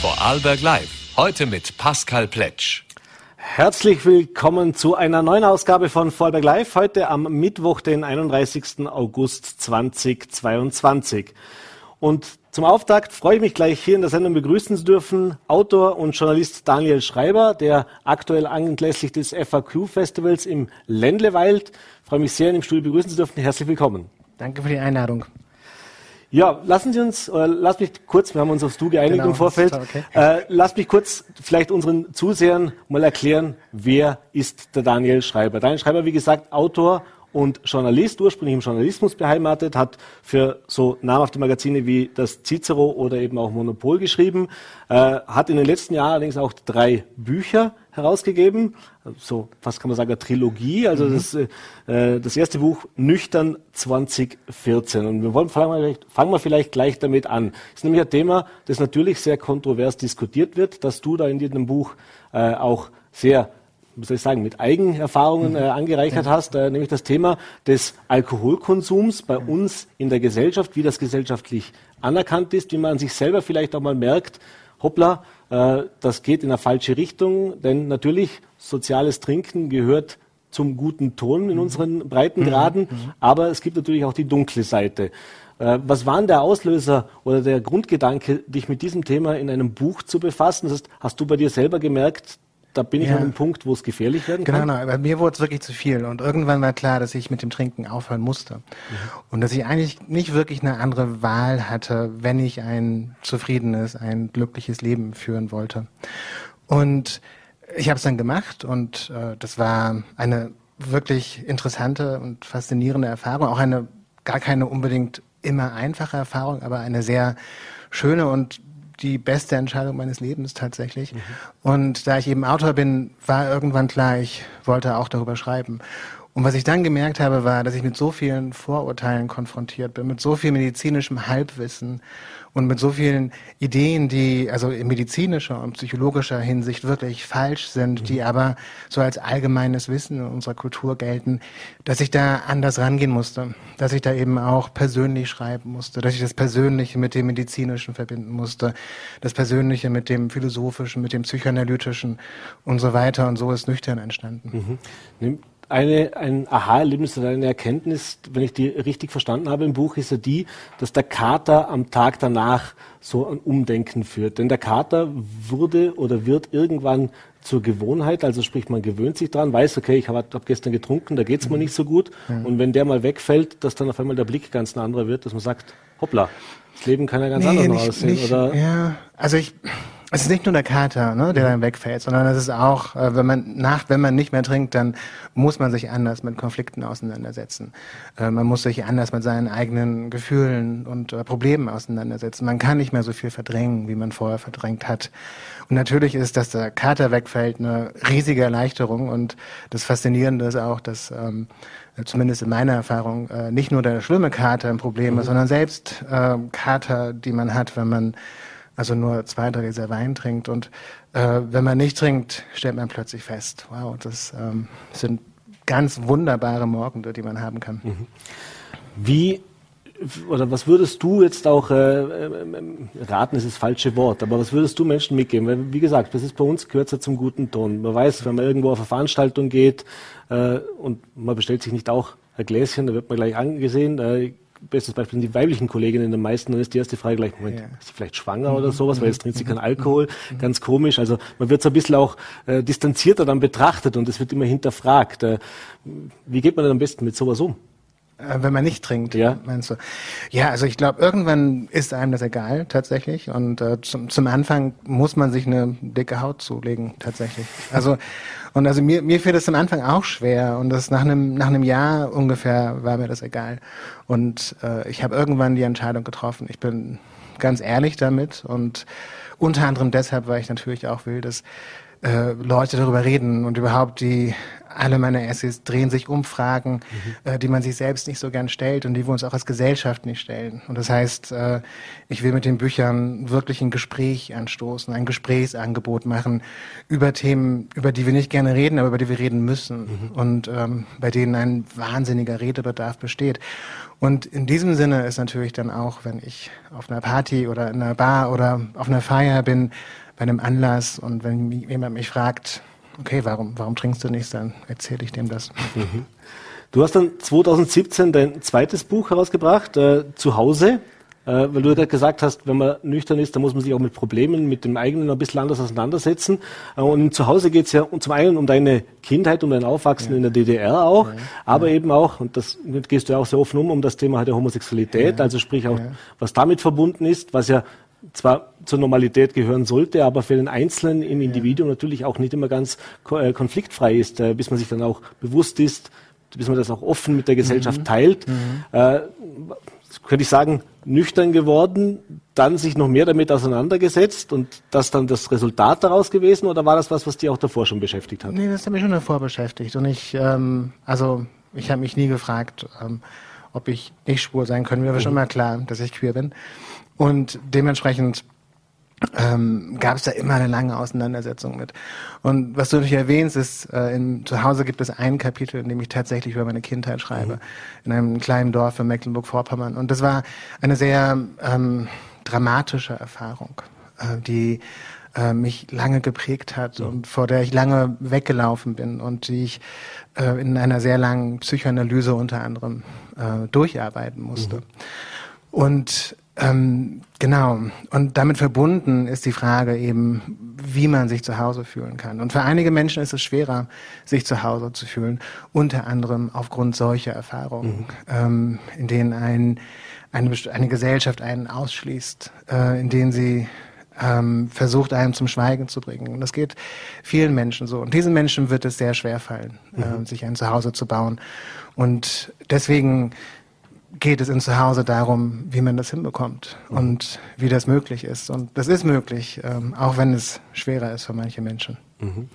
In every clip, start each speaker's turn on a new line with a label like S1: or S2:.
S1: Vorarlberg Live. Heute mit Pascal Pletsch.
S2: Herzlich willkommen zu einer neuen Ausgabe von Vorarlberg Live. Heute am Mittwoch, den 31. August 2022. Und zum Auftakt freue ich mich gleich hier in der Sendung begrüßen zu dürfen Autor und Journalist Daniel Schreiber, der aktuell anlässlich des FAQ-Festivals im Ländlewald. Ich freue mich sehr, ihn im Studio begrüßen zu dürfen. Herzlich willkommen.
S3: Danke für die Einladung.
S2: Ja, lassen Sie uns, oder lass mich kurz, wir haben uns aufs Du geeinigt
S3: Genau,
S2: im Vorfeld,
S3: okay.
S2: äh, lass mich kurz vielleicht unseren Zusehern mal erklären, wer ist der Daniel Schreiber. Daniel Schreiber, wie gesagt, Autor und Journalist, ursprünglich im Journalismus beheimatet, hat für so namhafte Magazine wie das Cicero oder eben auch Monopol geschrieben, äh, hat in den letzten Jahren allerdings auch drei Bücher herausgegeben, so fast kann man sagen eine Trilogie, also das, äh, das erste Buch Nüchtern 2014 und wir wollen fangen wir, vielleicht, fangen wir vielleicht gleich damit an. Das ist nämlich ein Thema, das natürlich sehr kontrovers diskutiert wird, dass du da in diesem Buch äh, auch sehr wie soll ich sagen, mit Eigenerfahrungen äh, angereichert hast, äh, nämlich das Thema des Alkoholkonsums bei uns in der Gesellschaft, wie das gesellschaftlich anerkannt ist, wie man sich selber vielleicht auch mal merkt, hoppla, äh, das geht in eine falsche Richtung, denn natürlich soziales Trinken gehört zum guten Ton in unseren Breitengraden, aber es gibt natürlich auch die dunkle Seite. Äh, Was war denn der Auslöser oder der Grundgedanke, dich mit diesem Thema in einem Buch zu befassen? Das heißt, hast du bei dir selber gemerkt, da bin ich
S3: Ja.
S2: an einem Punkt, wo es gefährlich werden
S3: Genau,
S2: kann?
S3: genau. Bei mir wurde es wirklich zu viel. Und irgendwann war klar, dass ich mit dem Trinken aufhören musste. Und dass ich eigentlich nicht wirklich eine andere Wahl hatte, wenn ich ein zufriedenes, ein glückliches Leben führen wollte. Und ich habe es dann gemacht und äh, das war eine wirklich interessante und faszinierende Erfahrung. Auch eine gar keine unbedingt immer einfache Erfahrung, aber eine sehr schöne und die beste Entscheidung meines Lebens tatsächlich. Und da ich eben Autor bin, war irgendwann klar, ich wollte auch darüber schreiben. Und was ich dann gemerkt habe, war, dass ich mit so vielen Vorurteilen konfrontiert bin, mit so viel medizinischem Halbwissen und mit so vielen Ideen, die also in medizinischer und psychologischer Hinsicht wirklich falsch sind, die aber so als allgemeines Wissen in unserer Kultur gelten, dass ich da anders rangehen musste, dass ich da eben auch persönlich schreiben musste, dass ich das Persönliche mit dem Medizinischen verbinden musste, das Persönliche mit dem Philosophischen, mit dem Psychoanalytischen und so weiter. Und so ist nüchtern entstanden.
S2: Nimm- Eine, ein Aha-Erlebnis oder eine Erkenntnis, wenn ich die richtig verstanden habe im Buch, ist ja die, dass der Kater am Tag danach so ein Umdenken führt. Denn der Kater wurde oder wird irgendwann zur Gewohnheit, also sprich man gewöhnt sich dran, weiß, okay, ich habe hab gestern getrunken, da geht's mir nicht so gut. Und wenn der mal wegfällt, dass dann auf einmal der Blick ganz ein anderer wird, dass man sagt, hoppla, das Leben kann ja ganz anders noch aussehen. oder?
S3: Ja, also ich, es ist nicht nur der Kater, ne, der dann wegfällt, sondern es ist auch, äh, wenn man nach, wenn man nicht mehr trinkt, dann muss man sich anders mit Konflikten auseinandersetzen. Äh, man muss sich anders mit seinen eigenen Gefühlen und äh, Problemen auseinandersetzen. Man kann nicht mehr so viel verdrängen, wie man vorher verdrängt hat. Und natürlich ist, dass der Kater wegfällt, eine riesige Erleichterung. Und das Faszinierende ist auch, dass ähm, zumindest in meiner Erfahrung äh, nicht nur der schlimme Kater ein Problem ist, sondern selbst äh, Kater, die man hat, wenn man also nur zwei, drei Gläser Wein trinkt. Und äh, wenn man nicht trinkt, stellt man plötzlich fest, wow, das ähm, sind ganz wunderbare Morgende, die man haben kann.
S2: Wie oder was würdest du jetzt auch, äh, ähm, raten ist das falsche Wort, aber was würdest du Menschen mitgeben? Weil, wie gesagt, das ist bei uns gehört ja zum guten Ton. Man weiß, wenn man irgendwo auf eine Veranstaltung geht äh, und man bestellt sich nicht auch ein Gläschen, da wird man gleich angesehen. Äh, bestes Beispiel sind die weiblichen Kolleginnen am meisten, dann ist die erste Frage gleich, Moment,
S3: Ja.
S2: ist sie vielleicht schwanger oder sowas, weil jetzt trinkt sie keinen Alkohol, ganz komisch. Also man wird so ein bisschen auch äh, distanzierter dann betrachtet und es wird immer hinterfragt. Äh, wie geht man denn am besten mit sowas um?
S3: Äh, wenn man nicht trinkt,
S2: Ja.
S3: meinst du? Ja, also ich glaube, irgendwann ist einem das egal, tatsächlich. Und äh, zum, zum Anfang muss man sich eine dicke Haut zulegen, tatsächlich. Also, und also mir, mir fiel das am Anfang auch schwer. Und das nach einem, nach einem Jahr ungefähr war mir das egal. Und äh, ich habe irgendwann die Entscheidung getroffen. Ich bin ganz ehrlich damit. Und unter anderem deshalb, weil ich natürlich auch will, dass äh, Leute darüber reden und überhaupt die alle meine Essays drehen sich um Fragen, mhm. äh, die man sich selbst nicht so gern stellt und die wir uns auch als Gesellschaft nicht stellen. Und das heißt, äh, ich will mit den Büchern wirklich ein Gespräch anstoßen, ein Gesprächsangebot machen über Themen, über die wir nicht gerne reden, aber über die wir reden müssen mhm. und ähm, bei denen ein wahnsinniger Redebedarf besteht. Und in diesem Sinne ist natürlich dann auch, wenn ich auf einer Party oder in einer Bar oder auf einer Feier bin, bei einem Anlass und wenn jemand mich fragt, okay, warum, warum trinkst du nichts, dann erzähle ich dem das. Mhm.
S2: Du hast dann 2017 dein zweites Buch herausgebracht, äh, Hause, äh, weil du ja gesagt hast, wenn man nüchtern ist, dann muss man sich auch mit Problemen, mit dem eigenen ein bisschen anders auseinandersetzen. Äh, und im Zuhause geht es ja zum einen um deine Kindheit, um dein Aufwachsen ja. in der DDR auch, ja. aber ja. eben auch, und das gehst du ja auch sehr offen um, um das Thema der Homosexualität, also sprich auch, was damit verbunden ist, was ja zwar zur Normalität gehören sollte, aber für den Einzelnen im Individuum natürlich auch nicht immer ganz äh, konfliktfrei ist, äh, bis man sich dann auch bewusst ist, bis man das auch offen mit der Gesellschaft mhm. teilt. Mhm. Äh, könnte ich sagen, nüchtern geworden, dann sich noch mehr damit auseinandergesetzt und das dann das Resultat daraus gewesen oder war das was, was dich auch davor schon beschäftigt hat?
S3: Nee, das hat mich schon davor beschäftigt und ich, ähm, also ich habe mich nie gefragt, ähm, ob ich nicht schwul sein können. Mir war mhm. schon mal klar, dass ich queer bin. Und dementsprechend ähm, gab es da immer eine lange Auseinandersetzung mit. Und was du natürlich erwähnst, ist, äh, in, zu Hause gibt es ein Kapitel, in dem ich tatsächlich über meine Kindheit schreibe, mhm. in einem kleinen Dorf in Mecklenburg-Vorpommern. Und das war eine sehr ähm, dramatische Erfahrung, äh, die äh, mich lange geprägt hat mhm. und vor der ich lange weggelaufen bin und die ich äh, in einer sehr langen Psychoanalyse unter anderem äh, durcharbeiten musste. Mhm. Und ähm, genau. Und damit verbunden ist die Frage eben, wie man sich zu Hause fühlen kann. Und für einige Menschen ist es schwerer, sich zu Hause zu fühlen, unter anderem aufgrund solcher Erfahrungen, mhm. ähm, in denen ein, eine, eine Gesellschaft einen ausschließt, äh, in denen sie ähm, versucht, einen zum Schweigen zu bringen. Und das geht vielen Menschen so. Und diesen Menschen wird es sehr schwer fallen, mhm. äh, sich ein Zuhause zu bauen. Und deswegen geht es in Zuhause darum, wie man das hinbekommt mhm. und wie das möglich ist. Und das ist möglich, ähm, auch wenn es schwerer ist für manche Menschen.
S2: Mhm.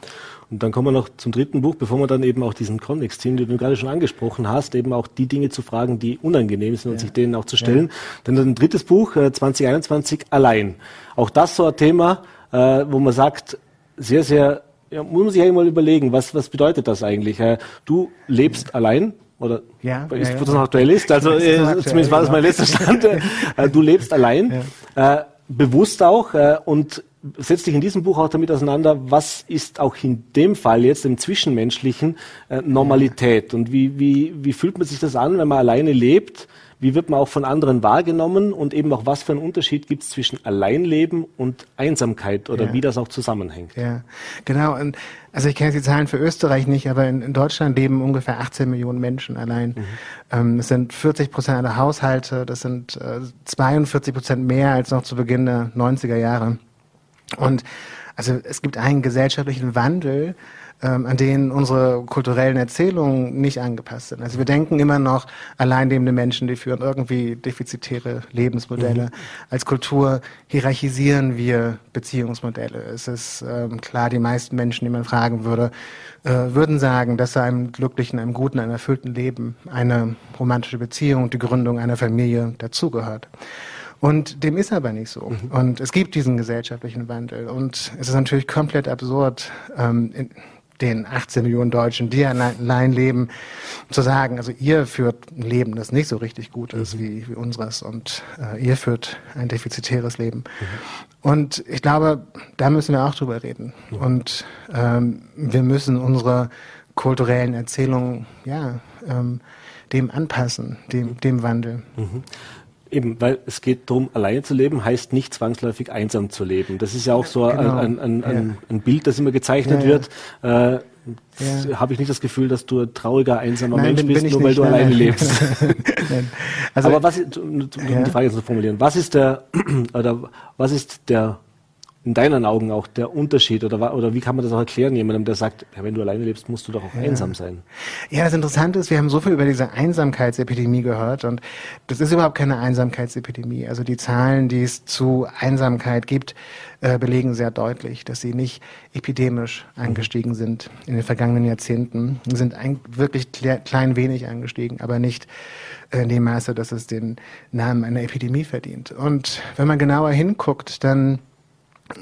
S2: Und dann kommen wir noch zum dritten Buch, bevor wir dann eben auch diesen Kontext ziehen, den du gerade schon angesprochen hast, eben auch die Dinge zu fragen, die unangenehm sind und sich denen auch zu stellen. Ja. Dann ein drittes Buch, äh, 2021, Allein. Auch das so ein Thema, äh, wo man sagt, sehr, sehr, ja, muss man sich einmal überlegen, was, was bedeutet das eigentlich? Äh, du lebst ja. allein, oder ja, ist, ja, ja. das noch aktuell ist. Also ist äh, aktuell, zumindest war das mein letzter Stand. Äh, du lebst allein, ja. äh, bewusst auch äh, und setzt dich in diesem Buch auch damit auseinander, was ist auch in dem Fall jetzt im Zwischenmenschlichen äh, Normalität und wie, wie, wie fühlt man sich das an, wenn man alleine lebt? Wie wird man auch von anderen wahrgenommen und eben auch was für einen Unterschied gibt es zwischen Alleinleben und Einsamkeit oder ja. wie das auch zusammenhängt.
S3: Ja, genau. Und also ich kenne die Zahlen für Österreich nicht, aber in, in Deutschland leben ungefähr 18 Millionen Menschen allein. Mhm. Ähm, das sind 40 Prozent aller Haushalte, das sind äh, 42 Prozent mehr als noch zu Beginn der 90er Jahre. Und also es gibt einen gesellschaftlichen Wandel, ähm, an denen unsere kulturellen Erzählungen nicht angepasst sind. Also wir denken immer noch, allein lebende Menschen, die führen irgendwie defizitäre Lebensmodelle. Mhm. Als Kultur hierarchisieren wir Beziehungsmodelle. Es ist ähm, klar, die meisten Menschen, die man fragen würde, äh, würden sagen, dass einem glücklichen, einem guten, einem erfüllten Leben eine romantische Beziehung, die Gründung einer Familie dazugehört. Und dem ist aber nicht so. Mhm. Und es gibt diesen gesellschaftlichen Wandel. Und es ist natürlich komplett absurd, ähm, in, den 18 Millionen Deutschen, die allein leben, zu sagen, also ihr führt ein Leben, das nicht so richtig gut ist mhm. wie, wie unseres und äh, ihr führt ein defizitäres Leben. Mhm. Und ich glaube, da müssen wir auch drüber reden. Mhm. Und ähm, wir müssen unsere kulturellen Erzählungen ja, ähm, dem anpassen, dem, dem Wandel.
S2: Eben, weil es geht darum, alleine zu leben, heißt nicht zwangsläufig einsam zu leben. Das ist ja auch so genau. ein, ein, ein, ja. ein, Bild, das immer gezeichnet ja, wird. Äh, ja. Habe ich nicht das Gefühl, dass du ein trauriger, einsamer nein, Mensch bist, nur weil du nein, alleine nein. lebst. also, Aber was, um die Frage zu formulieren, was ist der, oder was ist der in deinen Augen auch der Unterschied oder, oder wie kann man das auch erklären, jemandem, der sagt, ja, wenn du alleine lebst, musst du doch auch ja. einsam sein?
S3: Ja, das Interessante ist, wir haben so viel über diese Einsamkeitsepidemie gehört und das ist überhaupt keine Einsamkeitsepidemie. Also die Zahlen, die es zu Einsamkeit gibt, äh, belegen sehr deutlich, dass sie nicht epidemisch angestiegen sind in den vergangenen Jahrzehnten. Sie sind ein, wirklich klein wenig angestiegen, aber nicht in dem Maße, dass es den Namen einer Epidemie verdient. Und wenn man genauer hinguckt, dann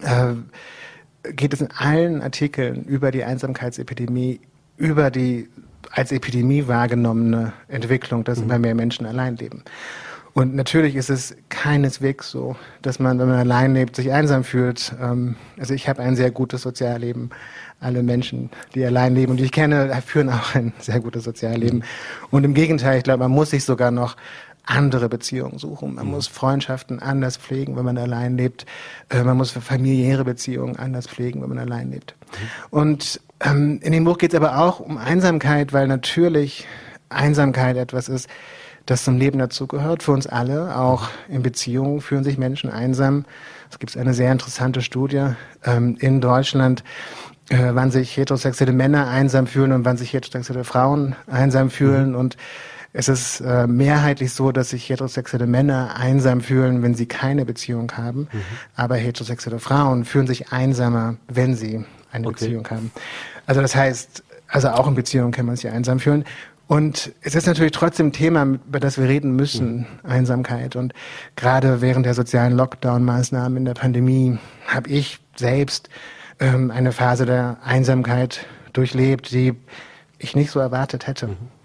S3: äh, geht es in allen Artikeln über die Einsamkeitsepidemie, über die als Epidemie wahrgenommene Entwicklung, dass mhm. immer mehr Menschen allein leben. Und natürlich ist es keineswegs so, dass man, wenn man allein lebt, sich einsam fühlt. Ähm, also ich habe ein sehr gutes Sozialleben. Alle Menschen, die allein leben und die ich kenne, führen auch ein sehr gutes Sozialleben. Mhm. Und im Gegenteil, ich glaube, man muss sich sogar noch andere Beziehungen suchen. Man mhm. muss Freundschaften anders pflegen, wenn man allein lebt. Äh, man muss familiäre Beziehungen anders pflegen, wenn man allein lebt. Mhm. Und ähm, in dem Buch geht es aber auch um Einsamkeit, weil natürlich Einsamkeit etwas ist, das zum Leben dazugehört, für uns alle. Auch in Beziehungen fühlen sich Menschen einsam. Es gibt eine sehr interessante Studie ähm, in Deutschland, äh, wann sich heterosexuelle Männer einsam fühlen und wann sich heterosexuelle Frauen einsam fühlen. Mhm. Und es ist äh, mehrheitlich so, dass sich heterosexuelle Männer einsam fühlen, wenn sie keine Beziehung haben. Mhm. Aber heterosexuelle Frauen fühlen sich einsamer, wenn sie eine okay. Beziehung haben. Also das heißt, also auch in Beziehungen kann man sich einsam fühlen. Und es ist natürlich trotzdem ein Thema, über das wir reden müssen, mhm. Einsamkeit. Und gerade während der sozialen Lockdown-Maßnahmen in der Pandemie habe ich selbst ähm, eine Phase der Einsamkeit durchlebt, die ich nicht so erwartet hätte. Mhm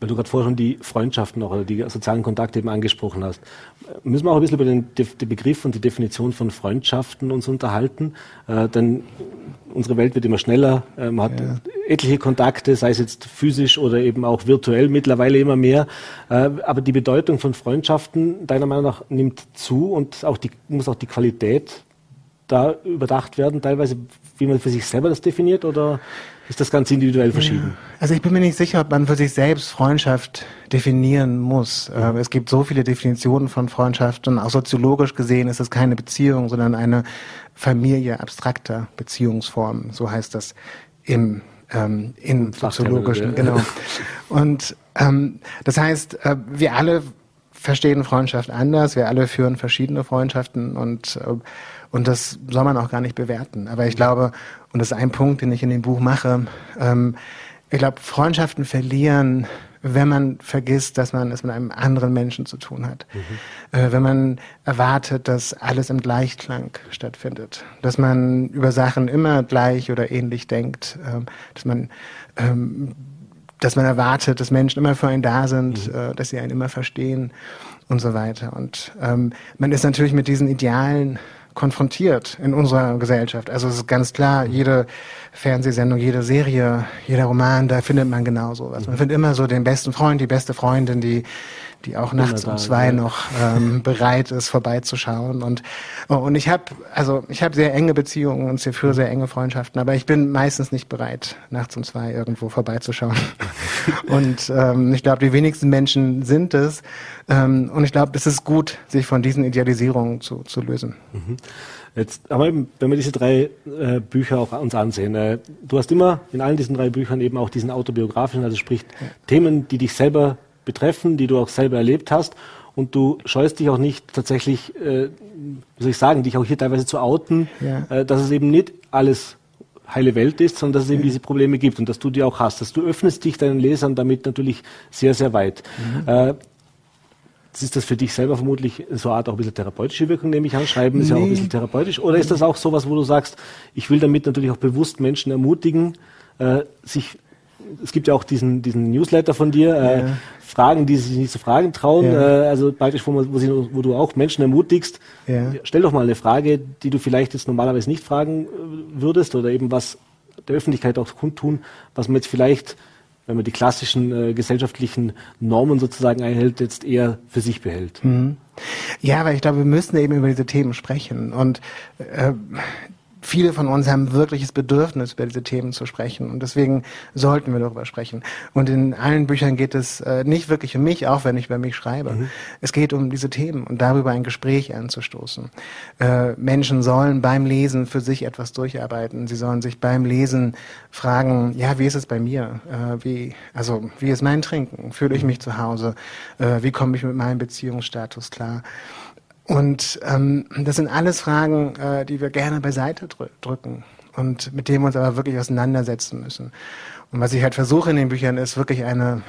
S2: weil du gerade vorher schon die Freundschaften noch oder die sozialen Kontakte eben angesprochen hast. Müssen wir auch ein bisschen über den, den Begriff und die Definition von Freundschaften uns unterhalten, äh, denn unsere Welt wird immer schneller, äh, man hat ja. etliche Kontakte, sei es jetzt physisch oder eben auch virtuell mittlerweile immer mehr, äh, aber die Bedeutung von Freundschaften deiner Meinung nach nimmt zu und auch die, muss auch die Qualität da überdacht werden, teilweise, wie man für sich selber das definiert oder ist das ganz individuell verschieden?
S3: Also ich bin mir nicht sicher, ob man für sich selbst Freundschaft definieren muss. Mhm. Es gibt so viele Definitionen von Freundschaft und auch soziologisch gesehen ist es keine Beziehung, sondern eine Familie abstrakter Beziehungsformen. So heißt das im ähm, in soziologischen, genau. Und ähm, das heißt, äh, wir alle verstehen Freundschaft anders, wir alle führen verschiedene Freundschaften und äh, und das soll man auch gar nicht bewerten. Aber ich glaube, und das ist ein Punkt, den ich in dem Buch mache, ähm, ich glaube, Freundschaften verlieren, wenn man vergisst, dass man es mit einem anderen Menschen zu tun hat. Mhm. Äh, wenn man erwartet, dass alles im Gleichklang stattfindet. Dass man über Sachen immer gleich oder ähnlich denkt. Ähm, dass man ähm, dass man erwartet, dass Menschen immer für einen da sind, mhm. äh, dass sie einen immer verstehen und so weiter. Und ähm, man ist natürlich mit diesen Idealen konfrontiert in unserer Gesellschaft. Also es ist ganz klar, jede Fernsehsendung, jede Serie, jeder Roman, da findet man genau sowas. Man findet immer so den besten Freund, die beste Freundin, die die auch nachts um zwei ja. noch ähm, bereit ist, vorbeizuschauen. Und, und ich habe also ich habe sehr enge Beziehungen und für sehr enge Freundschaften, aber ich bin meistens nicht bereit, nachts um zwei irgendwo vorbeizuschauen. und ähm, ich glaube, die wenigsten Menschen sind es. Ähm, und ich glaube, es ist gut, sich von diesen Idealisierungen zu, zu lösen.
S2: Mhm. Jetzt, aber wenn wir diese drei äh, Bücher auch uns ansehen, äh, du hast immer in allen diesen drei Büchern eben auch diesen autobiografischen, also sprich ja. Themen, die dich selber betreffen, die du auch selber erlebt hast. Und du scheust dich auch nicht tatsächlich, äh, wie soll ich sagen, dich auch hier teilweise zu outen, ja. äh, dass es eben nicht alles heile Welt ist, sondern dass es eben diese Probleme gibt und dass du die auch hast. Dass du öffnest dich deinen Lesern damit natürlich sehr, sehr weit. Mhm. Äh, ist das für dich selber vermutlich so eine Art auch ein bisschen therapeutische Wirkung, nehme ich an? Schreiben ist nee. ja auch ein bisschen therapeutisch. Oder ist das auch sowas, wo du sagst, ich will damit natürlich auch bewusst Menschen ermutigen, äh, sich es gibt ja auch diesen, diesen Newsletter von dir, äh, ja. Fragen, die sich nicht zu fragen trauen, ja. äh, also praktisch, wo, man, wo, sie, wo, du auch Menschen ermutigst, ja. stell doch mal eine Frage, die du vielleicht jetzt normalerweise nicht fragen äh, würdest oder eben was der Öffentlichkeit auch kundtun, was man jetzt vielleicht, wenn man die klassischen äh, gesellschaftlichen Normen sozusagen einhält, jetzt eher für sich behält. Mhm.
S3: Ja, weil ich glaube, wir müssen eben über diese Themen sprechen und äh, viele von uns haben wirkliches Bedürfnis, über diese Themen zu sprechen. Und deswegen sollten wir darüber sprechen. Und in allen Büchern geht es äh, nicht wirklich um mich, auch wenn ich über mich schreibe. Mhm. Es geht um diese Themen und darüber ein Gespräch anzustoßen. Äh, Menschen sollen beim Lesen für sich etwas durcharbeiten. Sie sollen sich beim Lesen fragen, ja, wie ist es bei mir? Äh, wie, also, wie ist mein Trinken? Fühle ich mich zu Hause? Äh, wie komme ich mit meinem Beziehungsstatus klar? Und ähm, das sind alles Fragen, äh, die wir gerne beiseite drü drücken und mit denen wir uns aber wirklich auseinandersetzen müssen. Und was ich halt versuche in den Büchern ist wirklich eine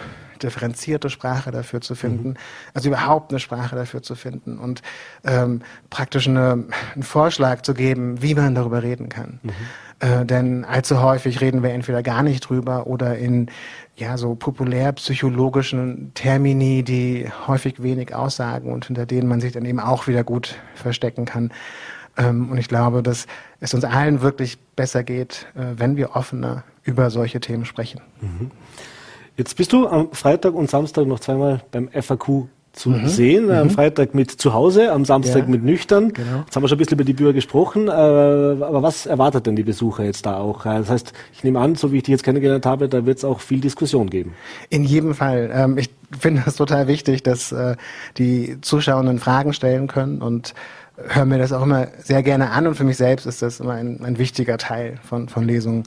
S3: differenzierte Sprache dafür zu finden, mhm. also überhaupt eine Sprache dafür zu finden und ähm, praktisch eine, einen Vorschlag zu geben, wie man darüber reden kann. Mhm. Äh, denn allzu häufig reden wir entweder gar nicht drüber oder in ja so populärpsychologischen Termini, die häufig wenig aussagen und hinter denen man sich dann eben auch wieder gut verstecken kann. Ähm, und ich glaube, dass es uns allen wirklich besser geht, äh, wenn wir offener über solche Themen sprechen. Mhm.
S2: Jetzt bist du am Freitag und Samstag noch zweimal beim FAQ zu mhm. sehen. Am mhm. Freitag mit zu Hause, am Samstag ja. mit nüchtern. Genau. Jetzt haben wir schon ein bisschen über die Bücher gesprochen. Äh, aber was erwartet denn die Besucher jetzt da auch? Äh, das heißt, ich nehme an, so wie ich dich jetzt kennengelernt habe, da wird es auch viel Diskussion geben.
S3: In jedem Fall. Ähm, ich finde es total wichtig, dass äh, die Zuschauerinnen Fragen stellen können und höre mir das auch immer sehr gerne an und für mich selbst ist das immer ein, ein wichtiger Teil von, von Lesungen,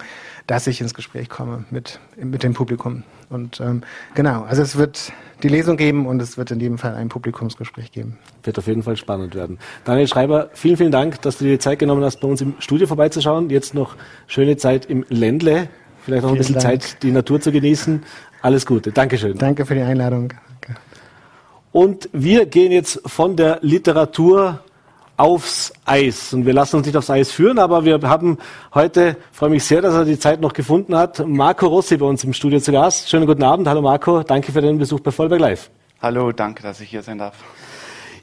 S3: dass ich ins Gespräch komme mit, mit dem Publikum. Und ähm, genau, also es wird die Lesung geben und es wird in jedem Fall ein Publikumsgespräch geben.
S2: Wird auf jeden Fall spannend werden. Daniel Schreiber, vielen, vielen Dank, dass du dir die Zeit genommen hast, bei uns im Studio vorbeizuschauen. Jetzt noch schöne Zeit im Ländle, vielleicht noch ein bisschen Dank. Zeit, die Natur zu genießen. Alles Gute. Dankeschön.
S3: Danke für die Einladung. Danke.
S2: Und wir gehen jetzt von der Literatur aufs Eis. Und wir lassen uns nicht aufs Eis führen, aber wir haben heute, freue mich sehr, dass er die Zeit noch gefunden hat, Marco Rossi bei uns im Studio zu Gast. Schönen guten Abend. Hallo Marco, danke für deinen Besuch bei Vollberg Live.
S4: Hallo, danke, dass ich hier sein darf.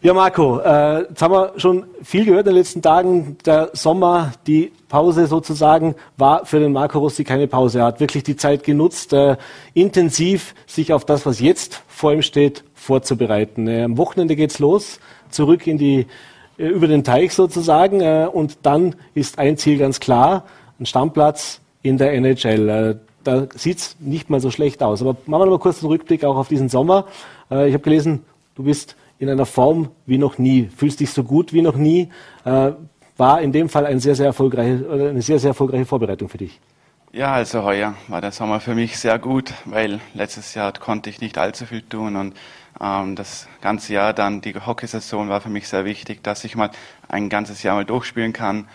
S2: Ja, Marco, äh, jetzt haben wir schon viel gehört in den letzten Tagen. Der Sommer, die Pause sozusagen, war für den Marco Rossi keine Pause. Er hat wirklich die Zeit genutzt, äh, intensiv sich auf das, was jetzt vor ihm steht, vorzubereiten. Äh, am Wochenende geht's los, zurück in die über den Teich sozusagen. Äh, und dann ist ein Ziel ganz klar, ein Stammplatz in der NHL. Äh, da sieht's nicht mal so schlecht aus. Aber machen wir noch mal kurz einen Rückblick auch auf diesen Sommer. Ich habe gelesen, du bist in einer Form wie noch nie, fühlst dich so gut wie noch nie. War in dem Fall ein sehr, sehr erfolgreiche, eine sehr, sehr erfolgreiche Vorbereitung für dich.
S4: Ja, also heuer war der Sommer für mich sehr gut, weil letztes Jahr konnte ich nicht allzu viel tun und das ganze Jahr dann, die Hockeysaison war für mich sehr wichtig, dass ich mal ein ganzes Jahr mal durchspielen kann.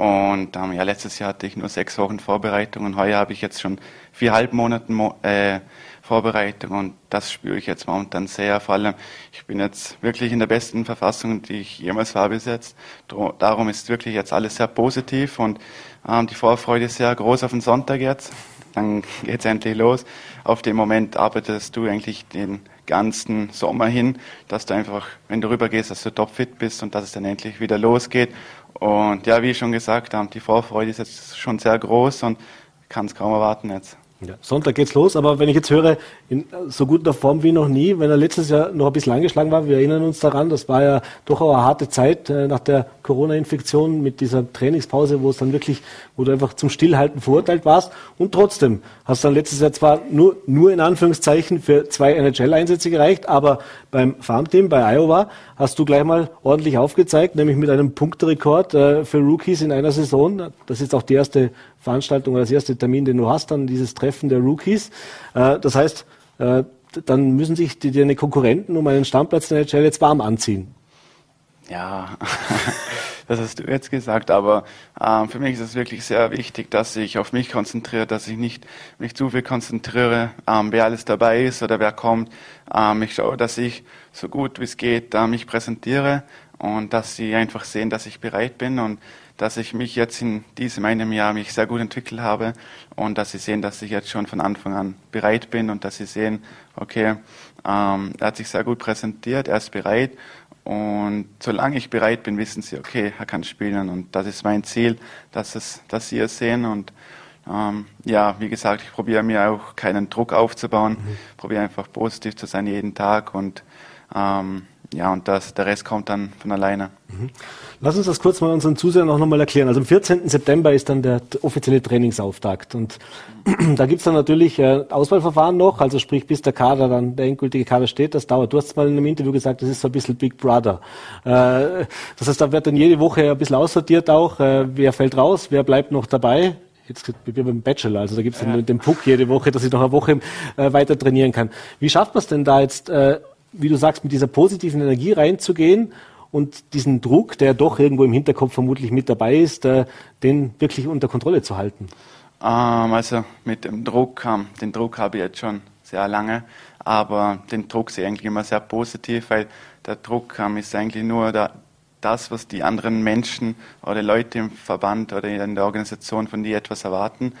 S4: Und ähm, ja, letztes Jahr hatte ich nur sechs Wochen Vorbereitung und heuer habe ich jetzt schon viereinhalb Monate äh, Vorbereitung und das spüre ich jetzt momentan sehr. Vor allem, ich bin jetzt wirklich in der besten Verfassung, die ich jemals war bis jetzt. Darum ist wirklich jetzt alles sehr positiv und ähm, die Vorfreude ist sehr groß auf den Sonntag jetzt. Dann geht's endlich los. Auf dem Moment arbeitest du eigentlich den ganzen Sommer hin, dass du einfach, wenn du rübergehst, dass du topfit bist und dass es dann endlich wieder losgeht. Und ja, wie schon gesagt, die Vorfreude ist jetzt schon sehr groß und kann es kaum erwarten jetzt.
S2: Ja, Sonntag geht's los, aber wenn ich jetzt höre, in so guter Form wie noch nie, wenn er letztes Jahr noch ein bisschen angeschlagen war, wir erinnern uns daran, das war ja doch auch eine harte Zeit äh, nach der Corona-Infektion mit dieser Trainingspause, wo es dann wirklich, wo du einfach zum Stillhalten verurteilt warst und trotzdem hast du dann letztes Jahr zwar nur, nur in Anführungszeichen für zwei NHL-Einsätze gereicht, aber beim Farmteam bei Iowa hast du gleich mal ordentlich aufgezeigt, nämlich mit einem Punkterekord äh, für Rookies in einer Saison. Das ist auch die erste Veranstaltung oder das erste Termin, den du hast, dann dieses Treffen der Rookies. Äh, das heißt, äh, dann müssen sich deine Konkurrenten um einen Stammplatz in der NHL jetzt warm anziehen.
S4: Ja, das hast du jetzt gesagt, aber ähm, für mich ist es wirklich sehr wichtig, dass ich auf mich konzentriere, dass ich nicht mich zu viel konzentriere, ähm, wer alles dabei ist oder wer kommt. Ähm, ich schaue, dass ich so gut wie es geht äh, mich präsentiere und dass sie einfach sehen, dass ich bereit bin und dass ich mich jetzt in diesem einem Jahr mich sehr gut entwickelt habe und dass sie sehen, dass ich jetzt schon von Anfang an bereit bin und dass sie sehen, okay, ähm, er hat sich sehr gut präsentiert, er ist bereit und solange ich bereit bin, wissen sie, okay, er kann spielen. Und das ist mein Ziel, dass, es, dass sie es sehen. Und ähm, ja, wie gesagt, ich probiere mir auch keinen Druck aufzubauen, mhm. probiere einfach positiv zu sein jeden Tag. Und ähm, ja, und das, der Rest kommt dann von alleine.
S2: Mhm. Lass uns das kurz mal unseren Zusehern auch nochmal erklären. Also am 14. September ist dann der offizielle Trainingsauftakt. Und da gibt's dann natürlich äh, Auswahlverfahren noch, also sprich, bis der Kader dann, der endgültige Kader steht, das dauert. Du hast mal in einem Interview gesagt, das ist so ein bisschen Big Brother. Äh, das heißt, da wird dann jede Woche ein bisschen aussortiert auch, äh, wer fällt raus, wer bleibt noch dabei. Jetzt wie beim Bachelor, also da gibt's dann ja. den Puck jede Woche, dass ich noch eine Woche äh, weiter trainieren kann. Wie schafft man es denn da jetzt, äh, wie du sagst, mit dieser positiven Energie reinzugehen und diesen Druck, der doch irgendwo im Hinterkopf vermutlich mit dabei ist, äh, den wirklich unter Kontrolle zu halten?
S4: Ähm, also mit dem Druck, ähm, den Druck habe ich jetzt schon sehr lange, aber den Druck sehe ich eigentlich immer sehr positiv, weil der Druck ähm, ist eigentlich nur der, das, was die anderen Menschen oder Leute im Verband oder in der Organisation von dir etwas erwarten.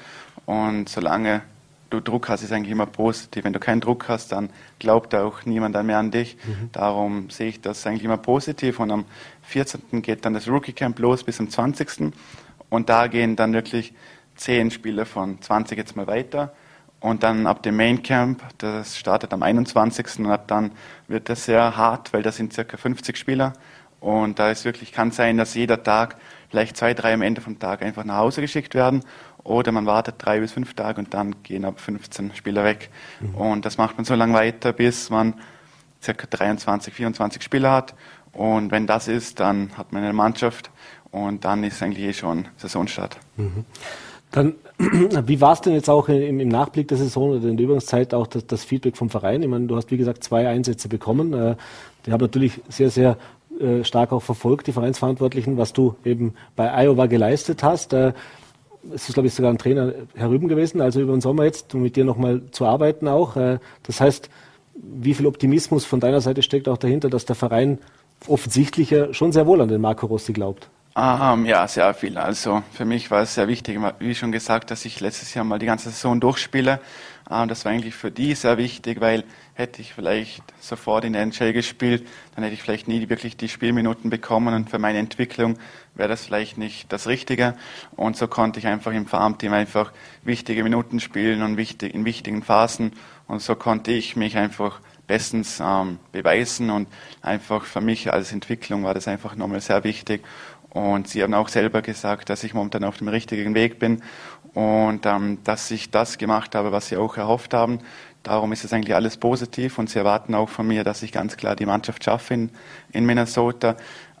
S4: Und solange du Druck hast, ist eigentlich immer positiv. Wenn du keinen Druck hast, dann glaubt auch niemand mehr an dich. Mhm. Darum sehe ich das eigentlich immer positiv. Und am 14. geht dann das Rookie Camp los bis zum 20. Und da gehen dann wirklich zehn Spieler von 20 jetzt mal weiter. Und dann ab dem Main Camp, das startet am 21. und ab dann wird das sehr hart, weil da sind circa 50 Spieler. Und da ist wirklich, kann sein, dass jeder Tag vielleicht zwei, drei am Ende vom Tag einfach nach Hause geschickt werden oder man wartet drei bis fünf Tage und dann gehen ab 15 Spieler weg. Mhm. Und das macht man so lange weiter, bis man circa 23, 24 Spieler hat. Und wenn das ist, dann hat man eine Mannschaft und dann ist eigentlich eh schon Saisonstart. Mhm.
S2: Dann, wie war es denn jetzt auch im, im, Nachblick der Saison oder in der Übungszeit auch das, das, Feedback vom Verein? Ich meine, du hast wie gesagt zwei Einsätze bekommen. Äh, die haben natürlich sehr, sehr äh, stark auch verfolgt, die Vereinsverantwortlichen, was du eben bei Iowa geleistet hast. Es ist, glaube ich, sogar ein Trainer herüben gewesen, also über den Sommer jetzt, um mit dir nochmal zu arbeiten auch. Äh, das heißt, wie viel Optimismus von deiner Seite steckt auch dahinter, dass der Verein offensichtlich schon sehr wohl an den Marco Rossi glaubt?
S4: Um, ja, sehr viel. Also für mich war es sehr wichtig, wie schon gesagt, dass ich letztes Jahr mal die ganze Saison durchspiele. Um, das war eigentlich für die sehr wichtig, weil hätte ich vielleicht sofort in NHL gespielt, dann hätte ich vielleicht nie wirklich die Spielminuten bekommen und für meine Entwicklung wäre das vielleicht nicht das Richtige. Und so konnte ich einfach im Farmteam einfach wichtige Minuten spielen und wichtig, in wichtigen Phasen. Und so konnte ich mich einfach bestens ähm, beweisen und einfach für mich als Entwicklung war das einfach nochmal sehr wichtig. Und sie haben auch selber gesagt, dass ich momentan auf dem richtigen Weg bin und ähm, dass ich das gemacht habe, was sie auch erhofft haben. Darum ist es eigentlich alles positiv und sie erwarten auch von mir, dass ich ganz klar die Mannschaft schaffe in, in Minnesota.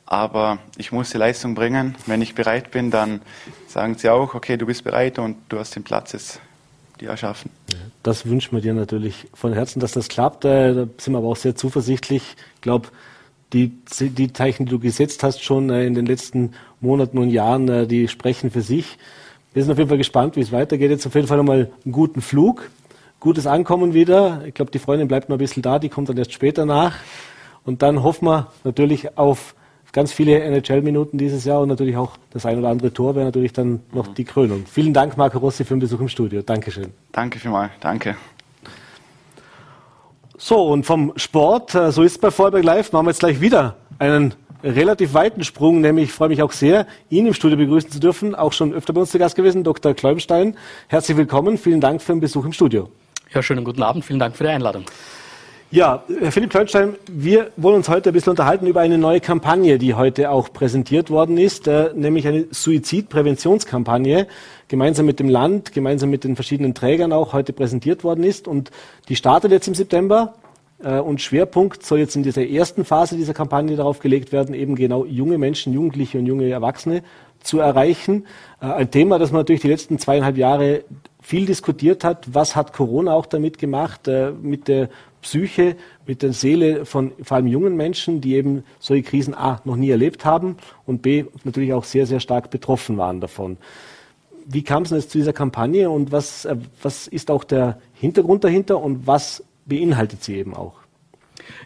S4: Aber ich muss die Leistung bringen. Wenn ich bereit bin, dann sagen sie auch, okay, du bist bereit und du hast den Platz jetzt die erschaffen.
S2: Das wünschen wir dir natürlich von Herzen, dass das klappt. Äh, da sind wir aber auch sehr zuversichtlich. Ich glaube, die, die Zeichen, die du gesetzt hast schon äh, in den letzten Monaten und Jahren, äh, die sprechen für sich. Wir sind auf jeden Fall gespannt, wie es weitergeht. Jetzt auf jeden Fall nochmal einen guten Flug gutes Ankommen wieder. Ich glaube, die Freundin bleibt noch ein bisschen da, die kommt dann erst später nach. Und dann hoffen wir natürlich auf ganz viele NHL-Minuten dieses Jahr und natürlich auch das ein oder andere Tor wäre natürlich dann noch mhm. die Krönung. Vielen Dank, Marco Rossi, für den Besuch im Studio. Dankeschön.
S4: Danke vielmals. Danke.
S2: So, und vom Sport, äh, so ist es bei Vorberg Live, machen wir jetzt gleich wieder einen relativ weiten Sprung, nämlich ich freue mich auch sehr, ihn im Studio begrüßen zu dürfen, auch schon öfter bei uns zu Gast gewesen, Dr. Kläubstein. Herzlich willkommen, vielen Dank für den Besuch im Studio.
S5: Ja, schönen guten Abend. Vielen Dank für die Einladung.
S2: Ja, Herr Philipp Kleinstein, wir wollen uns heute ein bisschen unterhalten über eine neue Kampagne, die heute auch präsentiert worden ist, äh, nämlich eine Suizidpräventionskampagne, gemeinsam mit dem Land, gemeinsam mit den verschiedenen Trägern auch heute präsentiert worden ist. Und die startet jetzt im September. Äh, und Schwerpunkt soll jetzt in dieser ersten Phase dieser Kampagne darauf gelegt werden, eben genau junge Menschen, Jugendliche und junge Erwachsene zu erreichen. Äh, ein Thema, das man natürlich die letzten zweieinhalb Jahre viel diskutiert hat, was hat Corona auch damit gemacht, äh, mit der Psyche, mit der Seele von vor allem jungen Menschen, die eben solche Krisen A noch nie erlebt haben und B natürlich auch sehr, sehr stark betroffen waren davon. Wie kam es denn jetzt zu dieser Kampagne und was, äh, was ist auch der Hintergrund dahinter und was beinhaltet sie eben auch?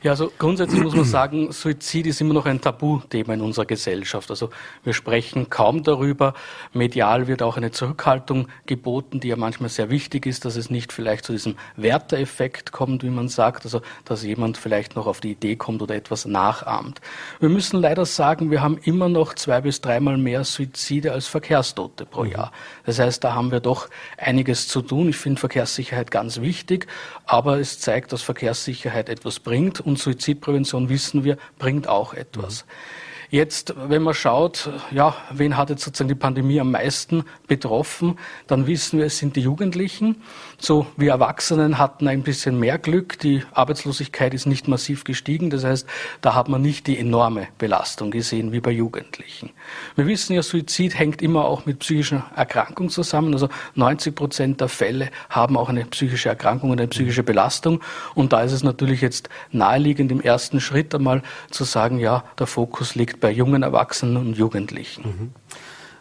S5: Ja, also grundsätzlich muss man sagen, Suizid ist immer noch ein Tabuthema in unserer Gesellschaft. Also wir sprechen kaum darüber. Medial wird auch eine Zurückhaltung geboten, die ja manchmal sehr wichtig ist, dass es nicht vielleicht zu diesem Werteeffekt kommt, wie man sagt, also dass jemand vielleicht noch auf die Idee kommt oder etwas nachahmt. Wir müssen leider sagen, wir haben immer noch zwei bis dreimal mehr Suizide als Verkehrstote pro Jahr. Das heißt, da haben wir doch einiges zu tun. Ich finde Verkehrssicherheit ganz wichtig, aber es zeigt, dass Verkehrssicherheit etwas bringt und Suizidprävention wissen wir, bringt auch etwas. Mhm. Jetzt, wenn man schaut, ja, wen hat jetzt sozusagen die Pandemie am meisten betroffen, dann wissen wir, es sind die Jugendlichen. So, wir Erwachsenen hatten ein bisschen mehr Glück. Die Arbeitslosigkeit ist nicht massiv gestiegen. Das heißt, da hat man nicht die enorme Belastung gesehen wie bei Jugendlichen. Wir wissen ja, Suizid hängt immer auch mit psychischen Erkrankungen zusammen. Also 90 Prozent der Fälle haben auch eine psychische Erkrankung und eine psychische Belastung. Und da ist es natürlich jetzt naheliegend, im ersten Schritt einmal zu sagen, ja, der Fokus liegt bei jungen Erwachsenen und Jugendlichen.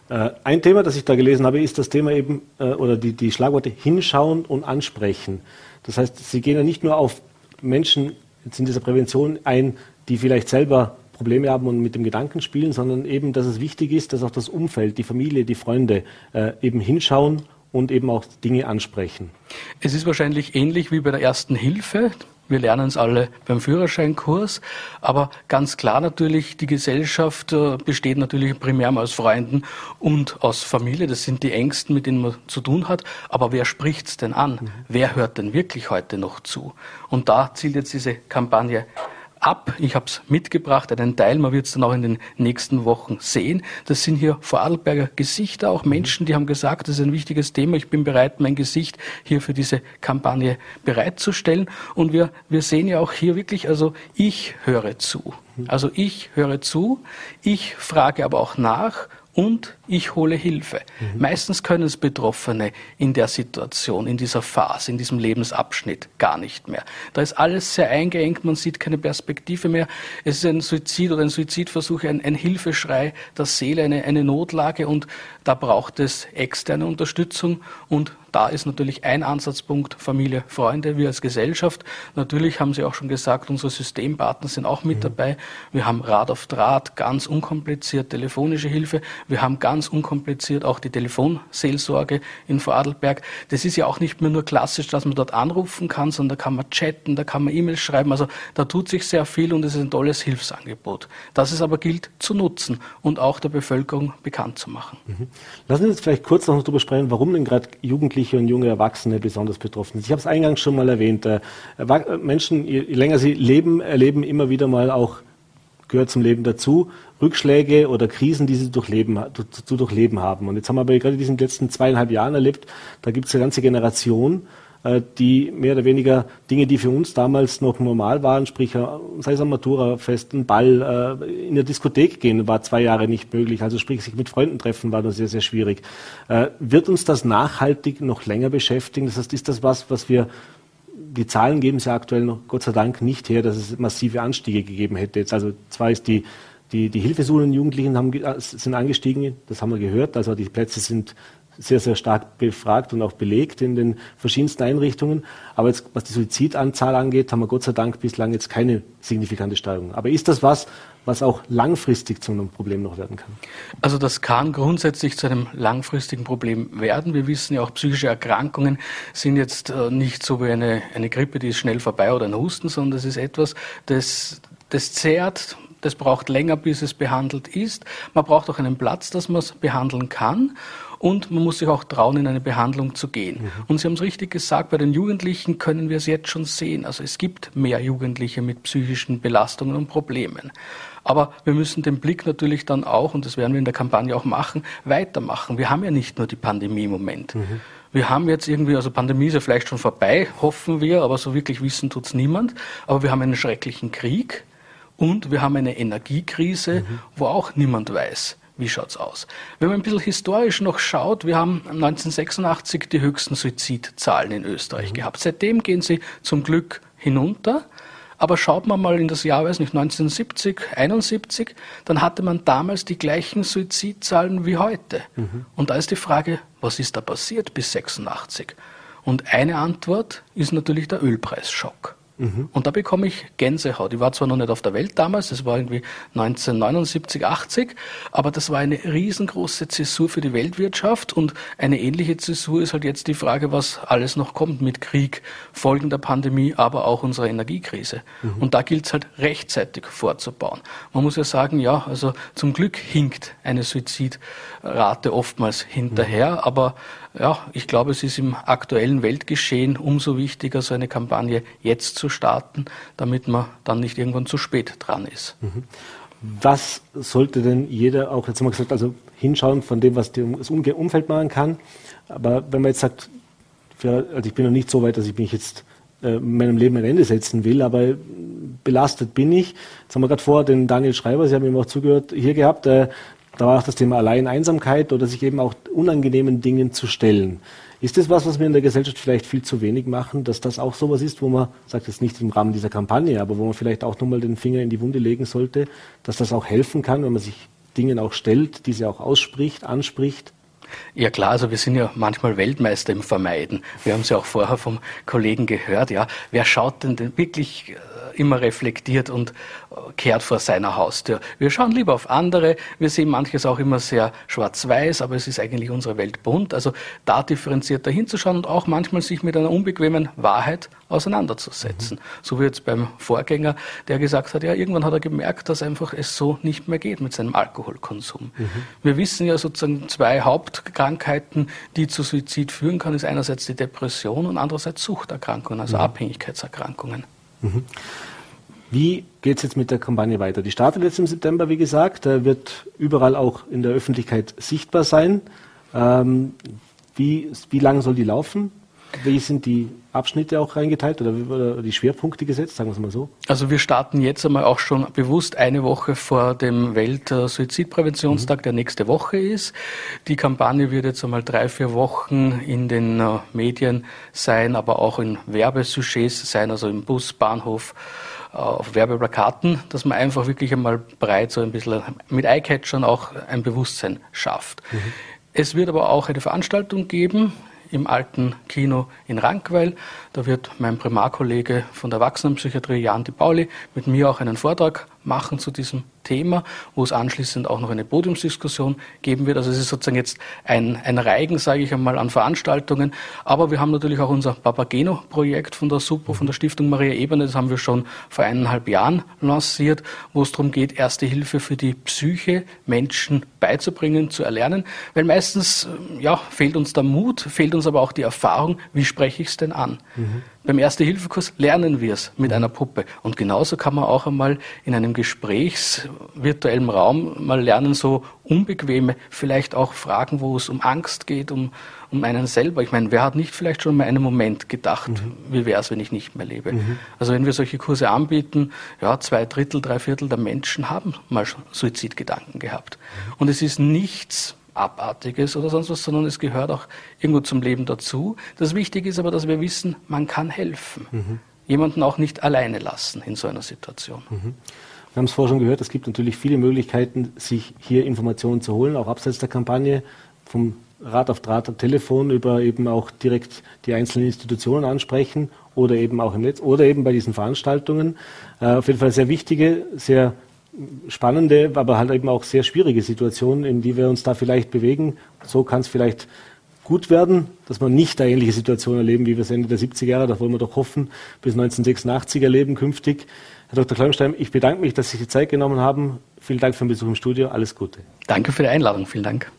S2: Mhm. Äh, ein Thema, das ich da gelesen habe, ist das Thema eben, äh, oder die, die Schlagworte hinschauen und ansprechen. Das heißt, Sie gehen ja nicht nur auf Menschen jetzt in dieser Prävention ein, die vielleicht selber Probleme haben und mit dem Gedanken spielen, sondern eben, dass es wichtig ist, dass auch das Umfeld, die Familie, die Freunde äh, eben hinschauen und eben auch Dinge ansprechen.
S5: Es ist wahrscheinlich ähnlich wie bei der ersten Hilfe. Wir lernen es alle beim Führerscheinkurs. Aber ganz klar natürlich, die Gesellschaft äh, besteht natürlich primär mal aus Freunden und aus Familie. Das sind die Ängsten, mit denen man zu tun hat. Aber wer spricht's denn an? Mhm. Wer hört denn wirklich heute noch zu? Und da zielt jetzt diese Kampagne ab. Ich habe es mitgebracht, einen Teil, man wird es dann auch in den nächsten Wochen sehen. Das sind hier Vorarlberger Gesichter, auch Menschen, die haben gesagt, das ist ein wichtiges Thema, ich bin bereit, mein Gesicht hier für diese Kampagne bereitzustellen. Und wir, wir sehen ja auch hier wirklich, also ich höre zu. Also ich höre zu, ich frage aber auch nach und ich hole Hilfe. Mhm. Meistens können es Betroffene in der Situation, in dieser Phase, in diesem Lebensabschnitt gar nicht mehr. Da ist alles sehr eingeengt, man sieht keine Perspektive mehr. Es ist ein Suizid oder ein Suizidversuch, ein, ein Hilfeschrei der Seele, eine, eine Notlage und da braucht es externe Unterstützung und da ist natürlich ein Ansatzpunkt Familie, Freunde, wir als Gesellschaft. Natürlich haben Sie auch schon gesagt, unsere Systempartner sind auch mit mhm. dabei. Wir haben Rad auf Draht, ganz unkompliziert telefonische Hilfe. Wir haben ganz unkompliziert auch die Telefonseelsorge in Vorarlberg. Das ist ja auch nicht mehr nur klassisch, dass man dort anrufen kann, sondern da kann man chatten, da kann man E-Mails schreiben. Also da tut sich sehr viel und es ist ein tolles Hilfsangebot. Das es aber gilt zu nutzen und auch der Bevölkerung bekannt zu machen.
S2: Mhm. Lassen Sie uns vielleicht kurz noch darüber sprechen, warum denn gerade Jugendliche und junge Erwachsene besonders betroffen sind. Ich habe es eingangs schon mal erwähnt. Äh, Menschen, je länger sie leben, erleben immer wieder mal auch, gehört zum Leben dazu, Rückschläge oder Krisen, die sie durchleben, zu durchleben haben. Und jetzt haben wir aber gerade in diesen letzten zweieinhalb Jahren erlebt, da gibt es eine ganze Generation, äh, die mehr oder weniger Dinge, die für uns damals noch normal waren, sprich, äh, sei es am Matura-Fest, ein Ball, äh, in der Diskothek gehen, war zwei Jahre nicht möglich. Also sprich, sich mit Freunden treffen war nur sehr, sehr schwierig. Wird uns das nachhaltig noch länger beschäftigen? Das heißt, ist das was, was wir die Zahlen geben es ja aktuell noch Gott sei Dank nicht her, dass es massive Anstiege gegeben hätte. Jetzt also zwar ist die die, die Hilfesuchen Jugendlichen haben, sind angestiegen, das haben wir gehört. Also die Plätze sind sehr, sehr stark befragt und auch belegt in den verschiedensten Einrichtungen. Aber jetzt, was die Suizidanzahl angeht, haben wir Gott sei Dank bislang jetzt keine signifikante Steigerung. Aber ist das was, was auch langfristig zu einem Problem noch werden kann?
S5: Also das kann grundsätzlich zu einem langfristigen Problem werden. Wir wissen ja auch, psychische Erkrankungen sind jetzt äh, nicht so wie eine, eine Grippe, die ist schnell vorbei oder ein Husten, sondern das ist etwas, das, das zehrt, das braucht länger, bis es behandelt ist. Man braucht auch einen Platz, dass man es behandeln kann und man muss sich auch trauen, in eine Behandlung zu gehen. Mhm. Und Sie haben es richtig gesagt, bei den Jugendlichen können wir es jetzt schon sehen. Also es gibt mehr Jugendliche mit psychischen Belastungen und Problemen. Aber wir müssen den Blick natürlich dann auch, und das werden wir in der Kampagne auch machen, weitermachen. Wir haben ja nicht nur die Pandemie im Moment. Mhm. Wir haben jetzt irgendwie, also Pandemie ist ja vielleicht schon vorbei, hoffen wir, aber so wirklich wissen tut es niemand. Aber wir haben einen schrecklichen Krieg und wir haben eine Energiekrise, mhm. wo auch niemand weiß, wie schaut's aus? Wenn man ein bisschen historisch noch schaut, wir haben 1986 die höchsten Suizidzahlen in Österreich mhm. gehabt. Seitdem gehen sie zum Glück hinunter. Aber schaut man mal in das Jahr, weiß nicht, 1970, 71, dann hatte man damals die gleichen Suizidzahlen wie heute. Mhm. Und da ist die Frage, was ist da passiert bis 86? Und eine Antwort ist natürlich der Ölpreisschock. Mhm. Und da bekomme ich Gänsehaut. Ich war zwar noch nicht auf der Welt damals, das war irgendwie 1979, 80, aber das war eine riesengroße Zäsur für die Weltwirtschaft und eine ähnliche Zäsur ist halt jetzt die Frage, was alles noch kommt mit Krieg, Folgen der Pandemie, aber auch unserer Energiekrise. Mhm. Und da gilt es halt rechtzeitig vorzubauen. Man muss ja sagen, ja, also zum Glück hinkt eine Suizidrate oftmals hinterher, mhm. aber ja, ich glaube, es ist im aktuellen Weltgeschehen umso wichtiger, so eine Kampagne jetzt zu starten, damit man dann nicht irgendwann zu spät dran ist. Mhm.
S2: Was sollte denn jeder auch, jetzt haben wir gesagt, also hinschauen von dem, was das Umfeld machen kann. Aber wenn man jetzt sagt, also ich bin noch nicht so weit, dass ich mich jetzt äh, meinem Leben ein Ende setzen will, aber belastet bin ich. Jetzt haben wir gerade vor den Daniel Schreiber, Sie haben ihm auch zugehört, hier gehabt. Äh, da war auch das Thema allein Einsamkeit oder sich eben auch unangenehmen Dingen zu stellen. Ist das was, was wir in der Gesellschaft vielleicht viel zu wenig machen, dass das auch sowas ist, wo man, sagt jetzt nicht im Rahmen dieser Kampagne, aber wo man vielleicht auch nochmal den Finger in die Wunde legen sollte, dass das auch helfen kann, wenn man sich Dingen auch stellt, diese auch ausspricht, anspricht?
S5: Ja klar, also wir sind ja manchmal Weltmeister im Vermeiden. Wir haben es ja auch vorher vom Kollegen gehört, ja. Wer schaut denn, denn wirklich äh, immer reflektiert und kehrt vor seiner Haustür. Wir schauen lieber auf andere. Wir sehen manches auch immer sehr schwarz-weiß, aber es ist eigentlich unsere Welt bunt. Also da differenziert dahinzuschauen und auch manchmal sich mit einer unbequemen Wahrheit auseinanderzusetzen. Mhm. So wie jetzt beim Vorgänger, der gesagt hat, ja, irgendwann hat er gemerkt, dass einfach es so nicht mehr geht mit seinem Alkoholkonsum. Mhm. Wir wissen ja sozusagen zwei Hauptkrankheiten, die zu Suizid führen kann, ist einerseits die Depression und andererseits Suchterkrankungen, also mhm. Abhängigkeitserkrankungen.
S2: Wie geht es jetzt mit der Kampagne weiter? Die startet jetzt im September, wie gesagt, wird überall auch in der Öffentlichkeit sichtbar sein. Ähm, wie, wie lange soll die laufen? Wie sind die Abschnitte auch reingeteilt oder, oder die Schwerpunkte gesetzt, sagen wir es mal so?
S5: Also wir starten jetzt einmal auch schon bewusst eine Woche vor dem Welt-Suizidpräventionstag, mhm. der nächste Woche ist. Die Kampagne wird jetzt einmal drei, vier Wochen in den uh, Medien sein, aber auch in Werbesujets sein, also im Bus, Bahnhof, uh, auf Werbeplakaten, dass man einfach wirklich einmal breit so ein bisschen mit Eyecatchern auch ein Bewusstsein schafft. Mhm. Es wird aber auch eine Veranstaltung geben im alten Kino in Rankweil. Da wird mein Primarkollege von der Erwachsenenpsychiatrie Jan Di Pauli mit mir auch einen Vortrag machen zu diesem Thema, wo es anschließend auch noch eine Podiumsdiskussion geben wird. Also es ist sozusagen jetzt ein, ein Reigen, sage ich einmal, an Veranstaltungen. Aber wir haben natürlich auch unser Papageno-Projekt von der SUPO, von der Stiftung Maria Ebene. Das haben wir schon vor eineinhalb Jahren lanciert, wo es darum geht, erste Hilfe für die Psyche Menschen beizubringen, zu erlernen. Weil meistens ja, fehlt uns der Mut, fehlt uns aber auch die Erfahrung, wie spreche ich es denn an. Mhm. Beim Erste-Hilfe-Kurs lernen wir es mit einer Puppe. Und genauso kann man auch einmal in einem gesprächsvirtuellen Raum mal lernen, so unbequeme, vielleicht auch Fragen, wo es um Angst geht, um, um einen selber. Ich meine, wer hat nicht vielleicht schon mal einen Moment gedacht, mhm. wie wäre es, wenn ich nicht mehr lebe? Mhm. Also wenn wir solche Kurse anbieten, ja, zwei Drittel, drei Viertel der Menschen haben mal Suizidgedanken gehabt. Mhm. Und es ist nichts Abartiges oder sonst was, sondern es gehört auch irgendwo zum Leben dazu. Das Wichtige ist aber, dass wir wissen, man kann helfen. Mhm. Jemanden auch nicht alleine lassen in so einer Situation. Mhm.
S2: Wir haben es vorher schon gehört, es gibt natürlich viele Möglichkeiten, sich hier Informationen zu holen, auch abseits der Kampagne, vom Rat auf Draht am Telefon über eben auch direkt die einzelnen Institutionen ansprechen oder eben auch im Netz oder eben bei diesen Veranstaltungen. Äh, auf jeden Fall sehr wichtige, sehr spannende, aber halt eben auch sehr schwierige Situation, in die wir uns da vielleicht bewegen. So kann es vielleicht gut werden, dass wir nicht eine ähnliche Situation erleben, wie wir es Ende der 70er Jahre, da wollen wir doch hoffen, bis 1986 erleben künftig. Herr Dr. Kleimstein, ich bedanke mich, dass Sie sich die Zeit genommen haben. Vielen Dank für den Besuch im Studio. Alles Gute.
S5: Danke für die Einladung. Vielen Dank.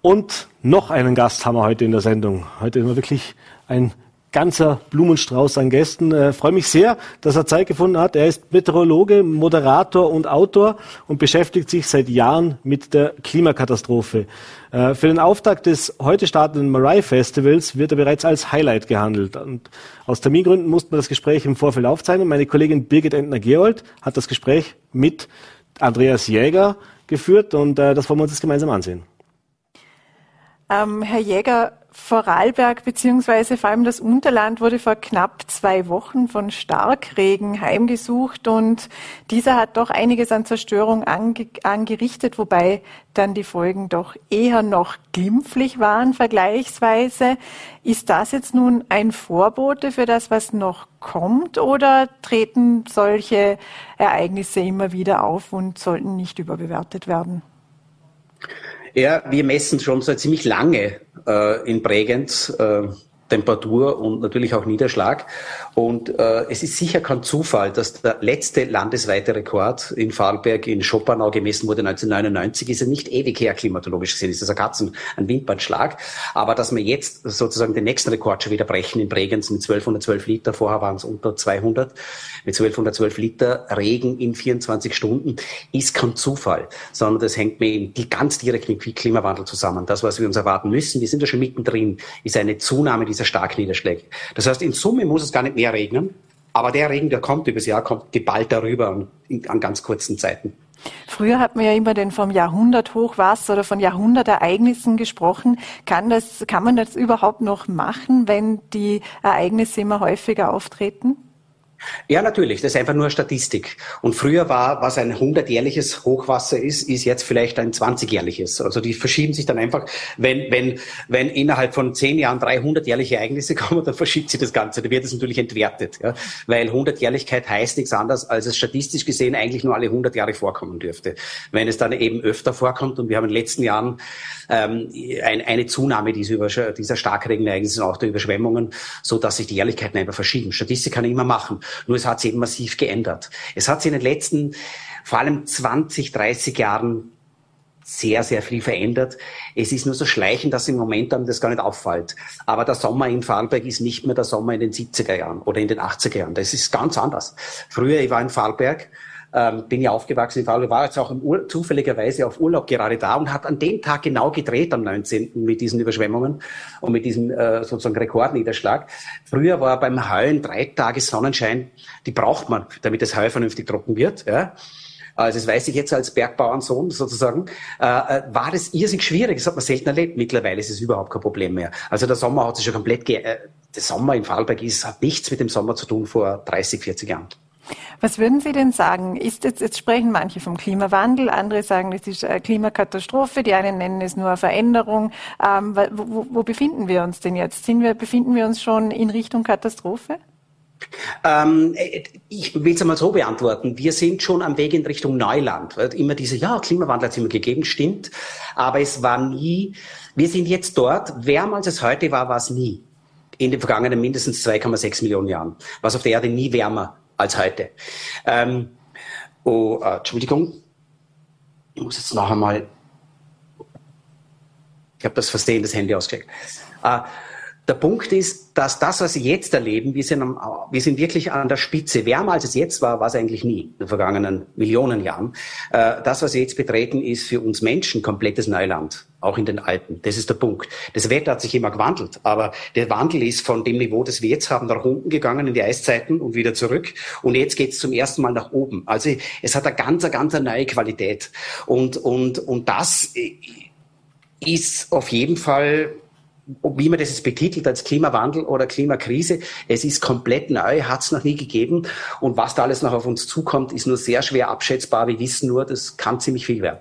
S2: Und noch einen Gast haben wir heute in der Sendung. Heute ist wir wirklich ein ganzer Blumenstrauß an Gästen. Äh, freue mich sehr, dass er Zeit gefunden hat. Er ist Meteorologe, Moderator und Autor und beschäftigt sich seit Jahren mit der Klimakatastrophe. Äh, für den Auftakt des heute startenden Marai Festivals wird er bereits als Highlight gehandelt. Und aus Termingründen mussten wir das Gespräch im Vorfeld aufzeichnen. Meine Kollegin Birgit Entner-Gerold hat das Gespräch mit Andreas Jäger geführt und äh, das wollen wir uns jetzt gemeinsam ansehen.
S6: Ähm, Herr Jäger, Vorarlberg beziehungsweise vor allem das Unterland wurde vor knapp zwei Wochen von Starkregen heimgesucht und dieser hat doch einiges an Zerstörung ange angerichtet, wobei dann die Folgen doch eher noch glimpflich waren vergleichsweise. Ist das jetzt nun ein Vorbote für das, was noch kommt oder treten solche Ereignisse immer wieder auf und sollten nicht überbewertet werden?
S7: Ja, wir messen schon seit ziemlich lange äh, in Bregenz äh, Temperatur und natürlich auch Niederschlag. Und äh, es ist sicher kein Zufall, dass der letzte landesweite Rekord in Vorarlberg in Schopenau gemessen wurde 1999, ist ja nicht ewig her klimatologisch gesehen, ist das ein Katzen, ein Wimpernschlag. Aber dass wir jetzt sozusagen den nächsten Rekord schon wieder brechen in Bregenz mit 1212 Liter, vorher waren es unter 200, mit 1212 Liter Regen in 24 Stunden, ist kein Zufall, sondern das hängt mit ganz direkt mit Klimawandel zusammen. Das, was wir uns erwarten müssen, wir sind ja schon mittendrin, ist eine Zunahme dieser Starkniederschläge. Das heißt, in Summe muss es gar nicht mehr regnen, aber der Regen, der kommt übers Jahr, kommt geballt darüber an, an ganz kurzen Zeiten.
S6: Früher hat man ja immer den vom Jahrhundert Hochwasser oder von Jahrhundertereignissen gesprochen. Kann das, kann man das überhaupt noch machen, wenn die Ereignisse immer häufiger auftreten?
S7: Ja, natürlich. Das ist einfach nur Statistik. Und früher war, was ein 100-jährliches Hochwasser ist, ist jetzt vielleicht ein 20-jährliches. Also die verschieben sich dann einfach. Wenn, wenn, wenn innerhalb von zehn Jahren 300-jährliche Ereignisse kommen, dann verschiebt sich das Ganze. Da wird es natürlich entwertet. Ja? Weil 100-jährlichkeit heißt nichts anderes, als es statistisch gesehen eigentlich nur alle 100 Jahre vorkommen dürfte. Wenn es dann eben öfter vorkommt, und wir haben in den letzten Jahren ähm, ein, eine Zunahme dieser, dieser Starkregenereignisse und auch der Überschwemmungen, so dass sich die Jährlichkeiten einfach verschieben. Statistik kann ich immer machen. Nur es hat sich eben massiv geändert. Es hat sich in den letzten, vor allem 20, 30 Jahren sehr, sehr viel verändert. Es ist nur so schleichend, dass im Moment einem das gar nicht auffällt. Aber der Sommer in Vorarlberg ist nicht mehr der Sommer in den 70er Jahren oder in den 80er Jahren. Das ist ganz anders. Früher, ich war in Vorarlberg, ähm, bin ja aufgewachsen in Vorarlberg, war jetzt auch zufälligerweise auf Urlaub gerade da und hat an dem Tag genau gedreht am 19. mit diesen Überschwemmungen und mit diesem äh, sozusagen Rekordniederschlag. Früher war beim Heulen drei Tage Sonnenschein, die braucht man, damit das Heu vernünftig trocken wird. Ja. Also das weiß ich jetzt als Bergbauernsohn sozusagen, äh, äh, war das irrsinnig schwierig. Das hat man selten erlebt. Mittlerweile ist es überhaupt kein Problem mehr. Also der Sommer hat sich schon komplett, ge äh, der Sommer in Vorarlberg ist, hat nichts mit dem Sommer zu tun vor 30, 40 Jahren.
S6: Was würden Sie denn sagen? Ist jetzt, jetzt sprechen manche vom Klimawandel, andere sagen, es ist eine Klimakatastrophe, die einen nennen es nur eine Veränderung. Ähm, wo, wo, befinden wir uns denn jetzt? Wir, befinden wir uns schon in Richtung Katastrophe?
S7: Ähm, ich will es einmal so beantworten. Wir sind schon am Weg in Richtung Neuland. Immer diese, ja, Klimawandel hat es immer gegeben, stimmt. Aber es war nie, wir sind jetzt dort, wärmer als es heute war, war es nie. In den vergangenen mindestens 2,6 Millionen Jahren. Was auf der Erde nie wärmer als heute. Ähm, oh, äh, Entschuldigung, ich muss jetzt noch einmal, ich habe das Versehen das Handy ausgecheckt. Äh, der Punkt ist, dass das, was Sie jetzt erleben, wir sind, am, wir sind wirklich an der Spitze. Wärmer als es jetzt war, war es eigentlich nie in den vergangenen Millionen Jahren. Äh, das, was Sie jetzt betreten, ist für uns Menschen komplettes Neuland, auch in den Alpen. Das ist der Punkt. Das Wetter hat sich immer gewandelt, aber der Wandel ist von dem Niveau, das wir jetzt haben, nach unten gegangen in die Eiszeiten und wieder zurück. Und jetzt geht es zum ersten Mal nach oben. Also es hat eine ganz, ganz neue Qualität. Und, und, und das ist auf jeden Fall wie man das jetzt betitelt als Klimawandel oder Klimakrise, es ist komplett neu, hat es noch nie gegeben. Und was da alles noch auf uns zukommt, ist nur sehr schwer abschätzbar. Wir wissen nur, das kann ziemlich viel werden.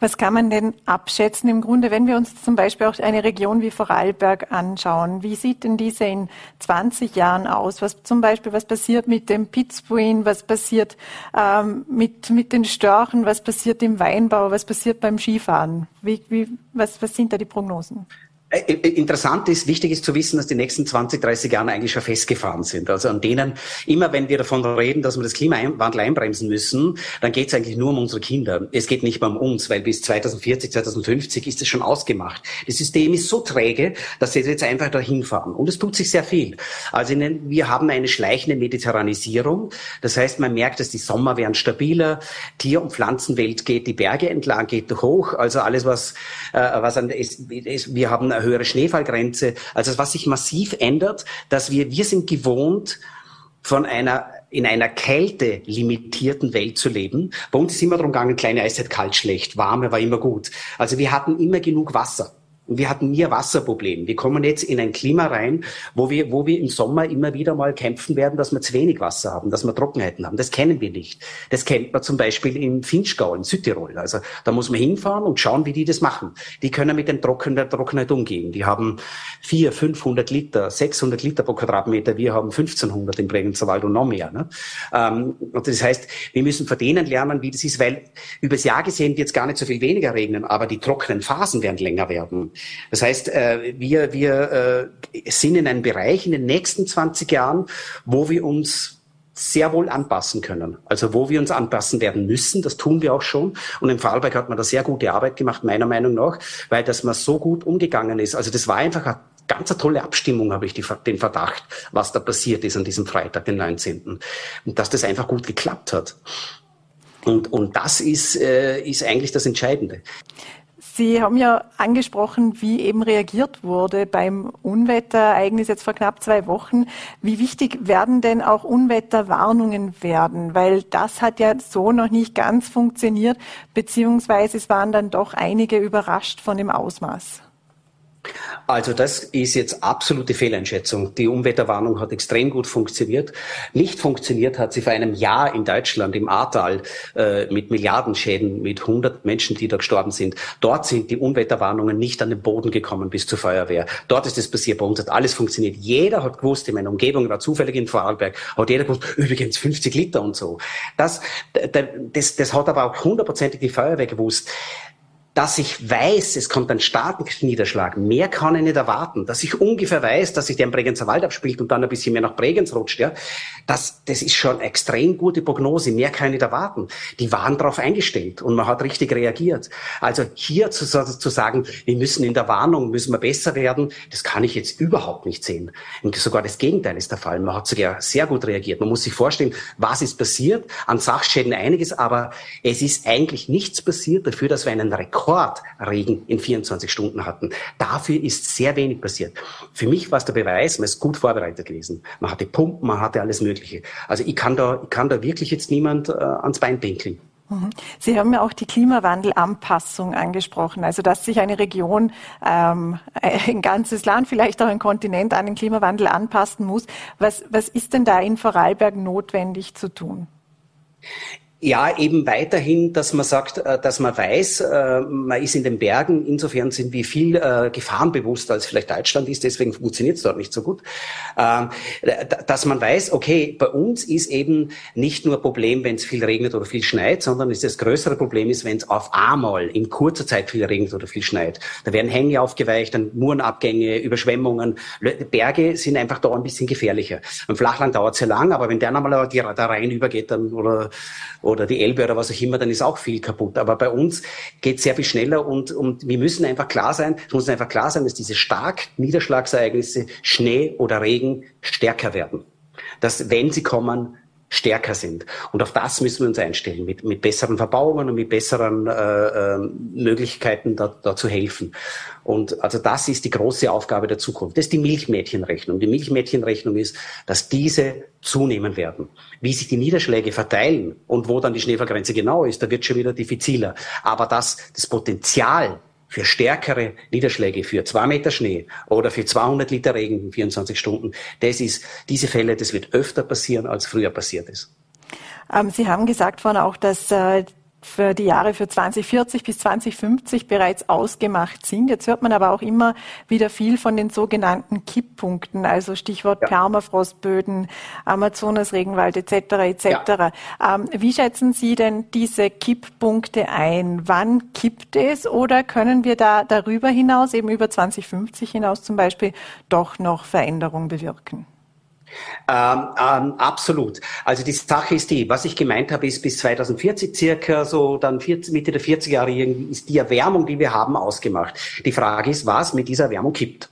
S6: Was kann man denn abschätzen im Grunde, wenn wir uns zum Beispiel auch eine Region wie Vorarlberg anschauen? Wie sieht denn diese in 20 Jahren aus? Was zum Beispiel, was passiert mit dem Pitzbuin? Was passiert ähm, mit, mit den Störchen? Was passiert im Weinbau? Was passiert beim Skifahren? Wie, wie, was, was sind da die Prognosen?
S7: Äh, äh, interessant ist, wichtig ist zu wissen, dass die nächsten 20, 30 Jahre eigentlich schon festgefahren sind. Also an denen, immer wenn wir davon reden, dass wir das Klimawandel einbremsen müssen, dann geht es eigentlich nur um unsere Kinder. Es geht nicht mehr um uns, weil bis 2040, 2050 ist es schon ausgemacht. Das System ist so träge, dass sie jetzt einfach dahin fahren. Und es tut sich sehr viel. Also den, wir haben eine schleichende Mediterranisierung. Das heißt, man merkt, dass die Sommer werden stabiler, Tier- und Pflanzenwelt geht die Berge entlang, geht hoch. Also alles, was, äh, was an, ist, ist, wir haben eine höhere Schneefallgrenze. Also was sich massiv ändert, dass wir, wir sind gewohnt, von einer in einer Kälte limitierten Welt zu leben. Bei uns ist immer darum gegangen, kleine Eiszeit kalt, schlecht, warme war immer gut. Also wir hatten immer genug Wasser. Wir hatten nie ein Wasserproblem. Wir kommen jetzt in ein Klima rein, wo wir, wo wir im Sommer immer wieder mal kämpfen werden, dass wir zu wenig Wasser haben, dass wir Trockenheiten haben. Das kennen wir nicht. Das kennt man zum Beispiel im Finchgau, in Südtirol. Also da muss man hinfahren und schauen, wie die das machen. Die können mit dem Trocken der Trockenheit umgehen. Die haben 400, 500 Liter, 600 Liter pro Quadratmeter. Wir haben 1500 im Bregenzer Wald und noch mehr. Ne? Ähm, und das heißt, wir müssen von denen lernen, wie das ist, weil übers Jahr gesehen wird es gar nicht so viel weniger regnen, aber die trockenen Phasen werden länger werden. Das heißt, äh, wir, wir äh, sind in einem Bereich in den nächsten 20 Jahren, wo wir uns sehr wohl anpassen können. Also wo wir uns anpassen werden müssen, das tun wir auch schon. Und im Vorarlberg hat man da sehr gute Arbeit gemacht, meiner Meinung nach, weil das man so gut umgegangen ist. Also das war einfach eine ganz eine tolle Abstimmung, habe ich die, den Verdacht, was da passiert ist an diesem Freitag, den 19. Und dass das einfach gut geklappt hat. Und, und das ist, äh, ist eigentlich das Entscheidende.
S6: Sie haben ja angesprochen, wie eben reagiert wurde beim Unwetterereignis jetzt vor knapp zwei Wochen. Wie wichtig werden denn auch Unwetterwarnungen werden? Weil das hat ja so noch nicht ganz funktioniert, beziehungsweise es waren dann doch einige überrascht von dem Ausmaß.
S7: Also das ist jetzt absolute Fehleinschätzung. Die Unwetterwarnung hat extrem gut funktioniert. Nicht funktioniert hat sie vor einem Jahr in Deutschland im Ahrtal äh, mit Milliardenschäden, mit 100 Menschen, die da gestorben sind. Dort sind die Unwetterwarnungen nicht an den Boden gekommen bis zur Feuerwehr. Dort ist es passiert. Bei uns hat alles funktioniert. Jeder hat gewusst, in meiner Umgebung war zufällig in Vorarlberg, hat jeder gewusst, übrigens 50 Liter und so. Das, das, das hat aber auch hundertprozentig die Feuerwehr gewusst dass ich weiß, es kommt ein starken Niederschlag. Mehr kann ich nicht erwarten. Dass ich ungefähr weiß, dass sich der im Bregenzer Wald abspielt und dann ein bisschen mehr nach Bregenz rutscht, ja. Das, das ist schon extrem gute Prognose. Mehr kann ich nicht erwarten. Die waren darauf eingestellt und man hat richtig reagiert. Also hier zu, zu sagen, wir müssen in der Warnung, müssen wir besser werden, das kann ich jetzt überhaupt nicht sehen. Und sogar das Gegenteil ist der Fall. Man hat sogar sehr gut reagiert. Man muss sich vorstellen, was ist passiert? An Sachschäden einiges, aber es ist eigentlich nichts passiert dafür, dass wir einen Rekord Rekordregen in 24 Stunden hatten. Dafür ist sehr wenig passiert. Für mich war es der Beweis, man ist gut vorbereitet gewesen. Man hatte Pumpen, man hatte alles Mögliche. Also ich kann da, ich kann da wirklich jetzt niemand äh, ans Bein pinkeln.
S6: Mhm. Sie haben ja auch die Klimawandelanpassung angesprochen, also dass sich eine Region, ähm, ein ganzes Land, vielleicht auch ein Kontinent an den Klimawandel anpassen muss. Was, was ist denn da in Vorarlberg notwendig zu tun?
S7: Ja, eben weiterhin, dass man sagt, äh, dass man weiß, äh, man ist in den Bergen, insofern sind wir viel äh, gefahrenbewusster als vielleicht Deutschland ist, deswegen funktioniert es dort nicht so gut. Ähm, dass man weiß, okay, bei uns ist eben nicht nur Problem, wenn es viel regnet oder viel schneit, sondern das größere Problem ist, wenn es auf einmal in kurzer Zeit viel regnet oder viel schneit. Da werden Hänge aufgeweicht, dann Murenabgänge, Überschwemmungen. Berge sind einfach da ein bisschen gefährlicher. Im Flachland dauert es sehr lang, aber wenn der nochmal da rein übergeht, dann oder oder die Elbe oder was auch immer, dann ist auch viel kaputt. Aber bei uns geht es sehr viel schneller und, und wir müssen einfach klar sein, es muss einfach klar sein, dass diese stark Niederschlagsereignisse, Schnee oder Regen stärker werden. Dass, wenn sie kommen, stärker sind. Und auf das müssen wir uns einstellen, mit, mit besseren Verbauungen und mit besseren äh, äh, Möglichkeiten da, da zu helfen. Und also das ist die große Aufgabe der Zukunft. Das ist die Milchmädchenrechnung. Die Milchmädchenrechnung ist, dass diese zunehmen werden. Wie sich die Niederschläge verteilen und wo dann die Schneefallgrenze genau ist, da wird schon wieder diffiziler. Aber dass das Potenzial für stärkere Niederschläge, für zwei Meter Schnee oder für 200 Liter Regen in 24 Stunden, das ist, diese Fälle, das wird öfter passieren, als früher passiert ist.
S6: Ähm, Sie haben gesagt vorhin auch, dass äh, für die Jahre für 2040 bis 2050 bereits ausgemacht sind. Jetzt hört man aber auch immer wieder viel von den sogenannten Kipppunkten, also Stichwort ja. Permafrostböden, Amazonas-Regenwald etc. etc. Ja. Ähm, wie schätzen Sie denn diese Kipppunkte ein? Wann kippt es oder können wir da darüber hinaus, eben über 2050 hinaus zum Beispiel, doch noch Veränderungen bewirken?
S7: Ähm, ähm, absolut. Also die Sache ist die, was ich gemeint habe, ist bis 2040 circa, so dann 40, Mitte der 40er Jahre ist die Erwärmung, die wir haben, ausgemacht. Die Frage ist, was mit dieser Erwärmung kippt.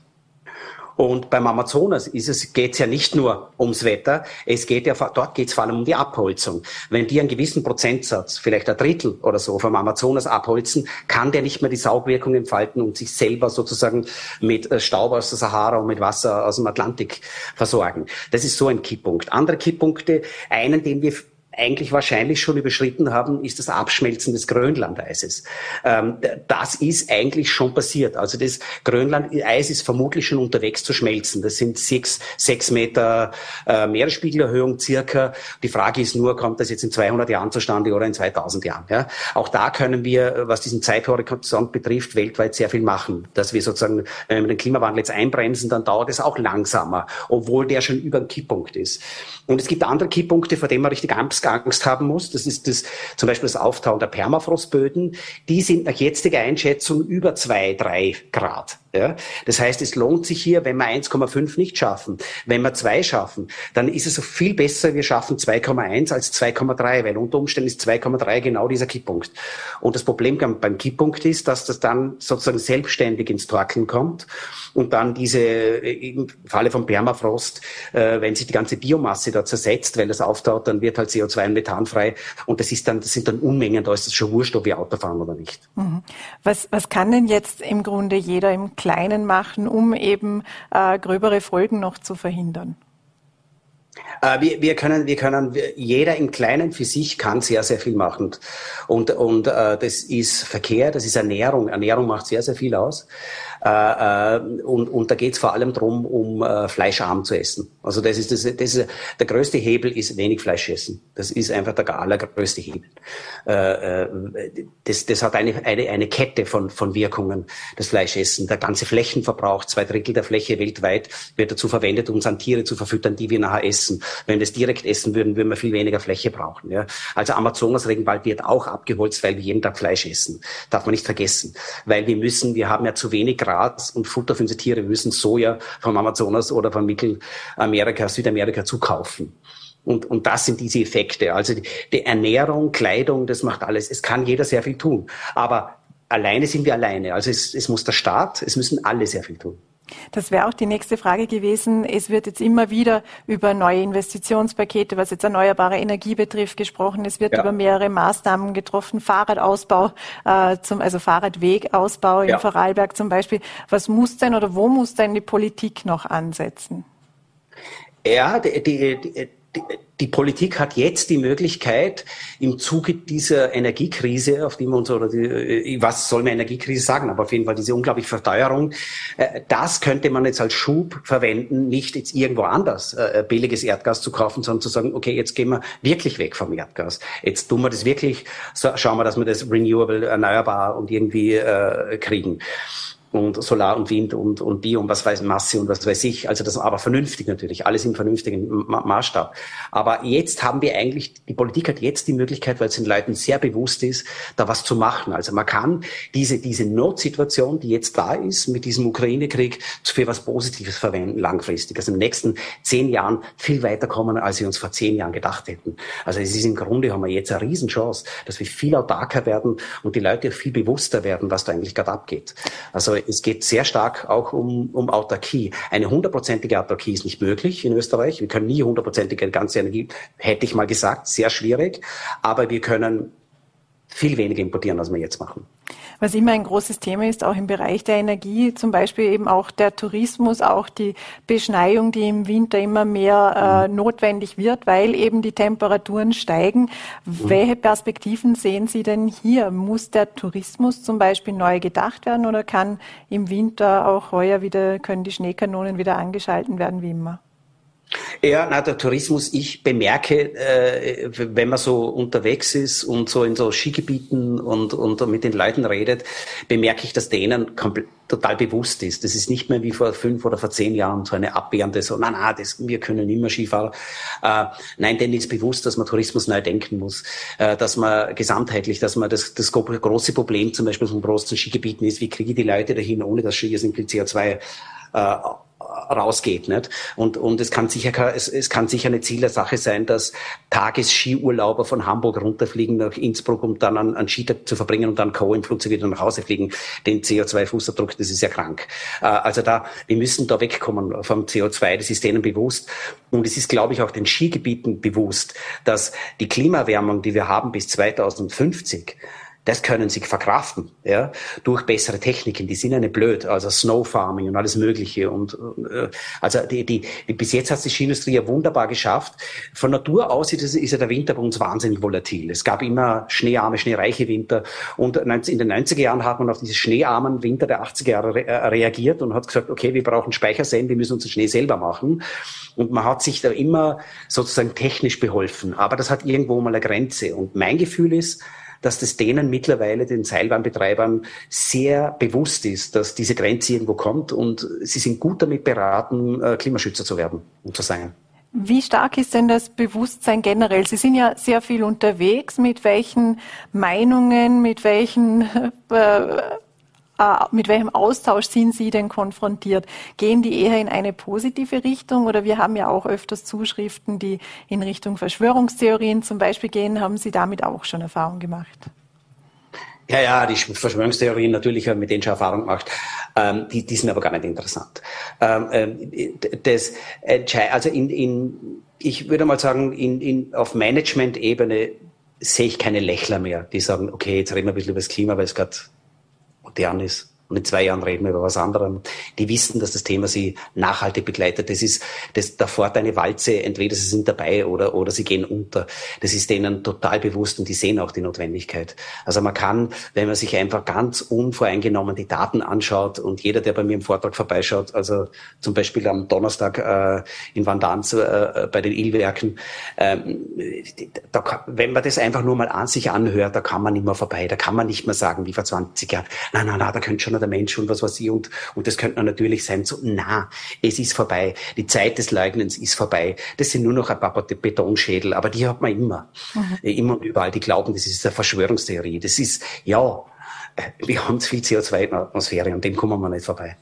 S7: Und beim Amazonas geht es ja nicht nur ums Wetter, es geht ja, dort geht es vor allem um die Abholzung. Wenn die einen gewissen Prozentsatz, vielleicht ein Drittel oder so vom Amazonas abholzen, kann der nicht mehr die Saugwirkung entfalten und sich selber sozusagen mit äh, Staub aus der Sahara und mit Wasser aus dem Atlantik versorgen. Das ist so ein Kipppunkt. Andere Kipppunkte, einen, den wir eigentlich wahrscheinlich schon überschritten haben, ist das Abschmelzen des Grönlandeises. Ähm, das ist eigentlich schon passiert. Also das Grönlandeis ist vermutlich schon unterwegs zu schmelzen. Das sind sechs, sechs Meter äh, Meeresspiegelerhöhung circa. Die Frage ist nur, kommt das jetzt in 200 Jahren zustande oder in 2000 Jahren? Ja? Auch da können wir, was diesen Zeithorizont betrifft, weltweit sehr viel machen. Dass wir sozusagen, wenn wir den Klimawandel jetzt einbremsen, dann dauert es auch langsamer, obwohl der schon über dem Kipppunkt ist. Und es gibt andere Kipppunkte, vor denen man richtig Angst Angst haben muss. Das ist das, zum Beispiel das Auftauen der Permafrostböden. Die sind nach jetziger Einschätzung über zwei, drei Grad. Ja? Das heißt, es lohnt sich hier, wenn wir 1,5 nicht schaffen, wenn wir zwei schaffen, dann ist es viel besser, wir schaffen 2,1 als 2,3, weil unter Umständen ist 2,3 genau dieser Kipppunkt. Und das Problem beim Kipppunkt ist, dass das dann sozusagen selbstständig ins Torkeln kommt und dann diese, im Falle von Permafrost, äh, wenn sich die ganze Biomasse da zersetzt, weil das auftaut, dann wird halt CO2 und Methan frei und das ist dann, das sind dann Unmengen, da ist es schon wurscht, ob wir Auto fahren oder nicht.
S6: Mhm. Was, was kann denn jetzt im Grunde jeder im Kleinen machen, um eben äh, gröbere Folgen noch zu verhindern?
S7: Äh, wir, wir, können, wir können, jeder im Kleinen für sich kann sehr, sehr viel machen. Und, und äh, das ist Verkehr, das ist Ernährung. Ernährung macht sehr, sehr viel aus. Äh, äh, und, und da geht es vor allem darum, um äh, fleischarm zu essen. Also das ist, das, das ist der größte Hebel ist wenig Fleisch essen. Das ist einfach der allergrößte Hebel. Äh, äh, das, das hat eine, eine, eine Kette von, von Wirkungen, das Fleischessen. Der ganze Flächenverbrauch, zwei Drittel der Fläche weltweit, wird dazu verwendet, uns an Tiere zu verfüttern, die wir nachher essen. Wenn wir das direkt essen würden, würden wir viel weniger Fläche brauchen. Ja? Also Amazonas-Regenwald wird auch abgeholzt, weil wir jeden Tag Fleisch essen. Darf man nicht vergessen. Weil wir müssen, wir haben ja zu wenig Gras und Futter für unsere Tiere. Wir müssen Soja vom Amazonas oder von Mittelamerika, Südamerika zukaufen. Und, und das sind diese Effekte. Also die, die Ernährung, Kleidung, das macht alles. Es kann jeder sehr viel tun. Aber alleine sind wir alleine. Also es, es muss der Staat, es müssen alle sehr viel tun.
S6: Das wäre auch die nächste Frage gewesen. Es wird jetzt immer wieder über neue Investitionspakete, was jetzt erneuerbare Energie betrifft, gesprochen. Es wird ja. über mehrere Maßnahmen getroffen, Fahrradausbau, äh, zum, also Fahrradwegausbau in ja. Vorarlberg zum Beispiel. Was muss denn oder wo muss denn die Politik noch ansetzen?
S7: Ja, die, die, die die Politik hat jetzt die Möglichkeit, im Zuge dieser Energiekrise, auf die wir uns, oder die, äh, was soll man Energiekrise sagen, aber auf jeden Fall diese unglaubliche Verteuerung, äh, das könnte man jetzt als Schub verwenden, nicht jetzt irgendwo anders äh, billiges Erdgas zu kaufen, sondern zu sagen, okay, jetzt gehen wir wirklich weg vom Erdgas. Jetzt tun wir das wirklich, schauen wir, dass wir das renewable, erneuerbar und irgendwie kriegen und Solar und Wind und, und Bio und was weiß Masse und was weiß ich. Also das aber vernünftig natürlich, alles im vernünftigen Ma Maßstab. Aber jetzt haben wir eigentlich, die Politik hat jetzt die Möglichkeit, weil es den Leuten sehr bewusst ist, da was zu machen. Also man kann diese, diese Notsituation, die jetzt da ist mit diesem Ukraine-Krieg, für was Positives verwenden, langfristig. Also in den nächsten zehn Jahren viel weiterkommen, als wir uns vor zehn Jahren gedacht hätten. Also es ist im Grunde, haben wir jetzt eine Riesenchance, dass wir viel autarker werden und die Leute viel bewusster werden, was da eigentlich gerade abgeht. Also es geht sehr stark auch um, um Autarkie. Eine hundertprozentige Autarkie ist nicht möglich in Österreich. Wir können nie hundertprozentige ganze Energie, hätte ich mal gesagt, sehr schwierig. Aber wir können viel weniger importieren, als wir jetzt machen.
S6: Was immer ein großes Thema ist, auch im Bereich der Energie, zum Beispiel eben auch der Tourismus, auch die Beschneiung, die im Winter immer mehr äh, mhm. notwendig wird, weil eben die Temperaturen steigen. Mhm. Welche Perspektiven sehen Sie denn hier? Muss der Tourismus zum Beispiel neu gedacht werden oder kann im Winter auch heuer wieder, können die Schneekanonen wieder angeschalten werden wie immer?
S7: Ja, na, der Tourismus, ich bemerke, äh, wenn man so unterwegs ist und so in so Skigebieten und, und mit den Leuten redet, bemerke ich, dass denen total bewusst ist. Das ist nicht mehr wie vor fünf oder vor zehn Jahren so eine abwehrende, so, na, na, das, wir können immer Skifahren. Äh, nein, denen ist bewusst, dass man Tourismus neu denken muss, äh, dass man gesamtheitlich, dass man das, das große Problem zum Beispiel von großen Skigebieten ist, wie kriege ich die Leute dahin, ohne dass Skier sind, CO2 äh, rausgeht. Nicht? Und, und es, kann sicher, es, es kann sicher eine Zielsache sein, dass Tagesskiurlauber von Hamburg runterfliegen nach Innsbruck, um dann einen, einen Skitag zu verbringen und dann Co. im Flugzeug wieder nach Hause fliegen. Den CO2-Fußabdruck, das ist ja krank. Äh, also da, wir müssen da wegkommen vom CO2, das ist denen bewusst. Und es ist, glaube ich, auch den Skigebieten bewusst, dass die Klimaerwärmung, die wir haben bis 2050, das können sie verkraften, ja, durch bessere Techniken. Die sind ja nicht blöd, also Snow Farming und alles Mögliche. Und äh, also die, die, die, bis jetzt hat die Skiindustrie ja wunderbar geschafft. Von Natur aus ist, ist ja der Winter bei uns wahnsinnig volatil. Es gab immer schneearme, schneereiche Winter. Und in den 90er Jahren hat man auf diese schneearmen Winter der 80er Jahre re äh, reagiert und hat gesagt, okay, wir brauchen Speicherseen, wir müssen unseren Schnee selber machen. Und man hat sich da immer sozusagen technisch beholfen. Aber das hat irgendwo mal eine Grenze. Und mein Gefühl ist, dass das denen mittlerweile, den Seilbahnbetreibern, sehr bewusst ist, dass diese Grenze irgendwo kommt und sie sind gut damit beraten, äh, Klimaschützer zu werden und zu sein.
S6: Wie stark ist denn das Bewusstsein generell? Sie sind ja sehr viel unterwegs. Mit welchen Meinungen, mit welchen äh, mit welchem Austausch sind Sie denn konfrontiert? Gehen die eher in eine positive Richtung oder wir haben ja auch öfters Zuschriften, die in Richtung Verschwörungstheorien zum Beispiel gehen. Haben Sie damit auch schon Erfahrung gemacht?
S7: Ja, ja, die Verschwörungstheorien natürlich haben mit denen schon Erfahrung gemacht. Ähm, die, die sind aber gar nicht interessant. Ähm, ähm das, also in, in, ich würde mal sagen, in, in, auf Management-Ebene sehe ich keine Lächler mehr, die sagen, okay, jetzt reden wir ein bisschen über das Klima, weil es gerade modern ist. Und in zwei Jahren reden wir über was anderem. Die wissen, dass das Thema sie nachhaltig begleitet. Das ist, das, da fährt eine Walze, entweder sie sind dabei oder, oder sie gehen unter. Das ist denen total bewusst und die sehen auch die Notwendigkeit. Also man kann, wenn man sich einfach ganz unvoreingenommen die Daten anschaut und jeder, der bei mir im Vortrag vorbeischaut, also zum Beispiel am Donnerstag äh, in Vandans äh, bei den Ilwerken, ähm, da, wenn man das einfach nur mal an sich anhört, da kann man nicht mehr vorbei. Da kann man nicht mehr sagen, wie vor 20 Jahren, nein, nein, nein, da könnte schon der Mensch und was weiß ich und, und das könnte natürlich sein, so, na, es ist vorbei. Die Zeit des Leugnens ist vorbei. Das sind nur noch ein paar Betonschädel, aber die hat man immer. Mhm. Immer und überall. Die glauben, das ist eine Verschwörungstheorie. Das ist, ja, wir haben zu viel CO2 in der Atmosphäre und dem kommen wir nicht vorbei.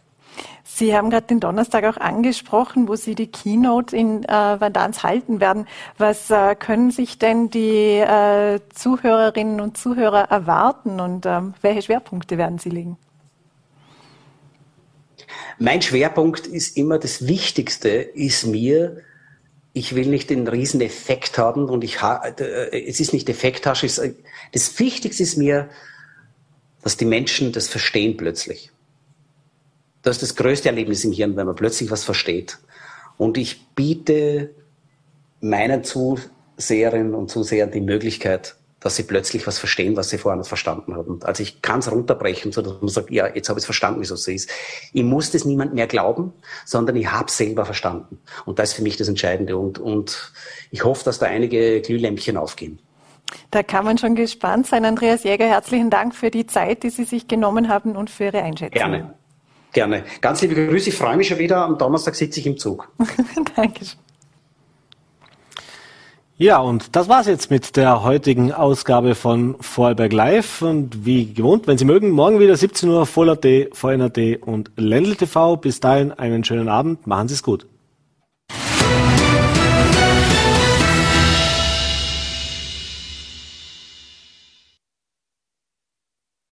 S6: Sie haben gerade den Donnerstag auch angesprochen, wo Sie die Keynote in äh, Vandans halten werden. Was äh, können sich denn die äh, Zuhörerinnen und Zuhörer erwarten und ähm, welche Schwerpunkte werden Sie legen?
S7: Mein Schwerpunkt ist immer das Wichtigste, ist mir, ich will nicht den riesen Effekt haben und ich äh, es ist nicht Effekthasche, das Wichtigste ist mir, dass die Menschen das verstehen plötzlich. Das ist das größte Erlebnis im Hirn, wenn man plötzlich was versteht. Und ich biete meinen Zuseherinnen und Zusehern die Möglichkeit, dass sie plötzlich was verstehen, was sie vorher nicht verstanden haben. Also ich kann es runterbrechen, so dass man sagt, ja, jetzt habe ich es verstanden, wieso es so ist. Ich muss das niemand mehr glauben, sondern ich habe es selber verstanden. Und das ist für mich das Entscheidende. Und, und ich hoffe, dass da einige Glühlämpchen aufgehen.
S6: Da kann man schon gespannt sein. Andreas Jäger, herzlichen Dank für die Zeit, die Sie sich genommen haben und für Ihre Einschätzung.
S7: Gerne. Gerne. Ganz liebe Grüße. Ich freue mich schon wieder. Am Donnerstag sitze ich im Zug. Dankeschön.
S2: Ja, und das war's jetzt mit der heutigen Ausgabe von Vorarlberg Live. Und wie gewohnt, wenn Sie mögen, morgen wieder 17 Uhr Voll.at, VNAT und Ländle TV. Bis dahin einen schönen Abend. Machen Sie es gut.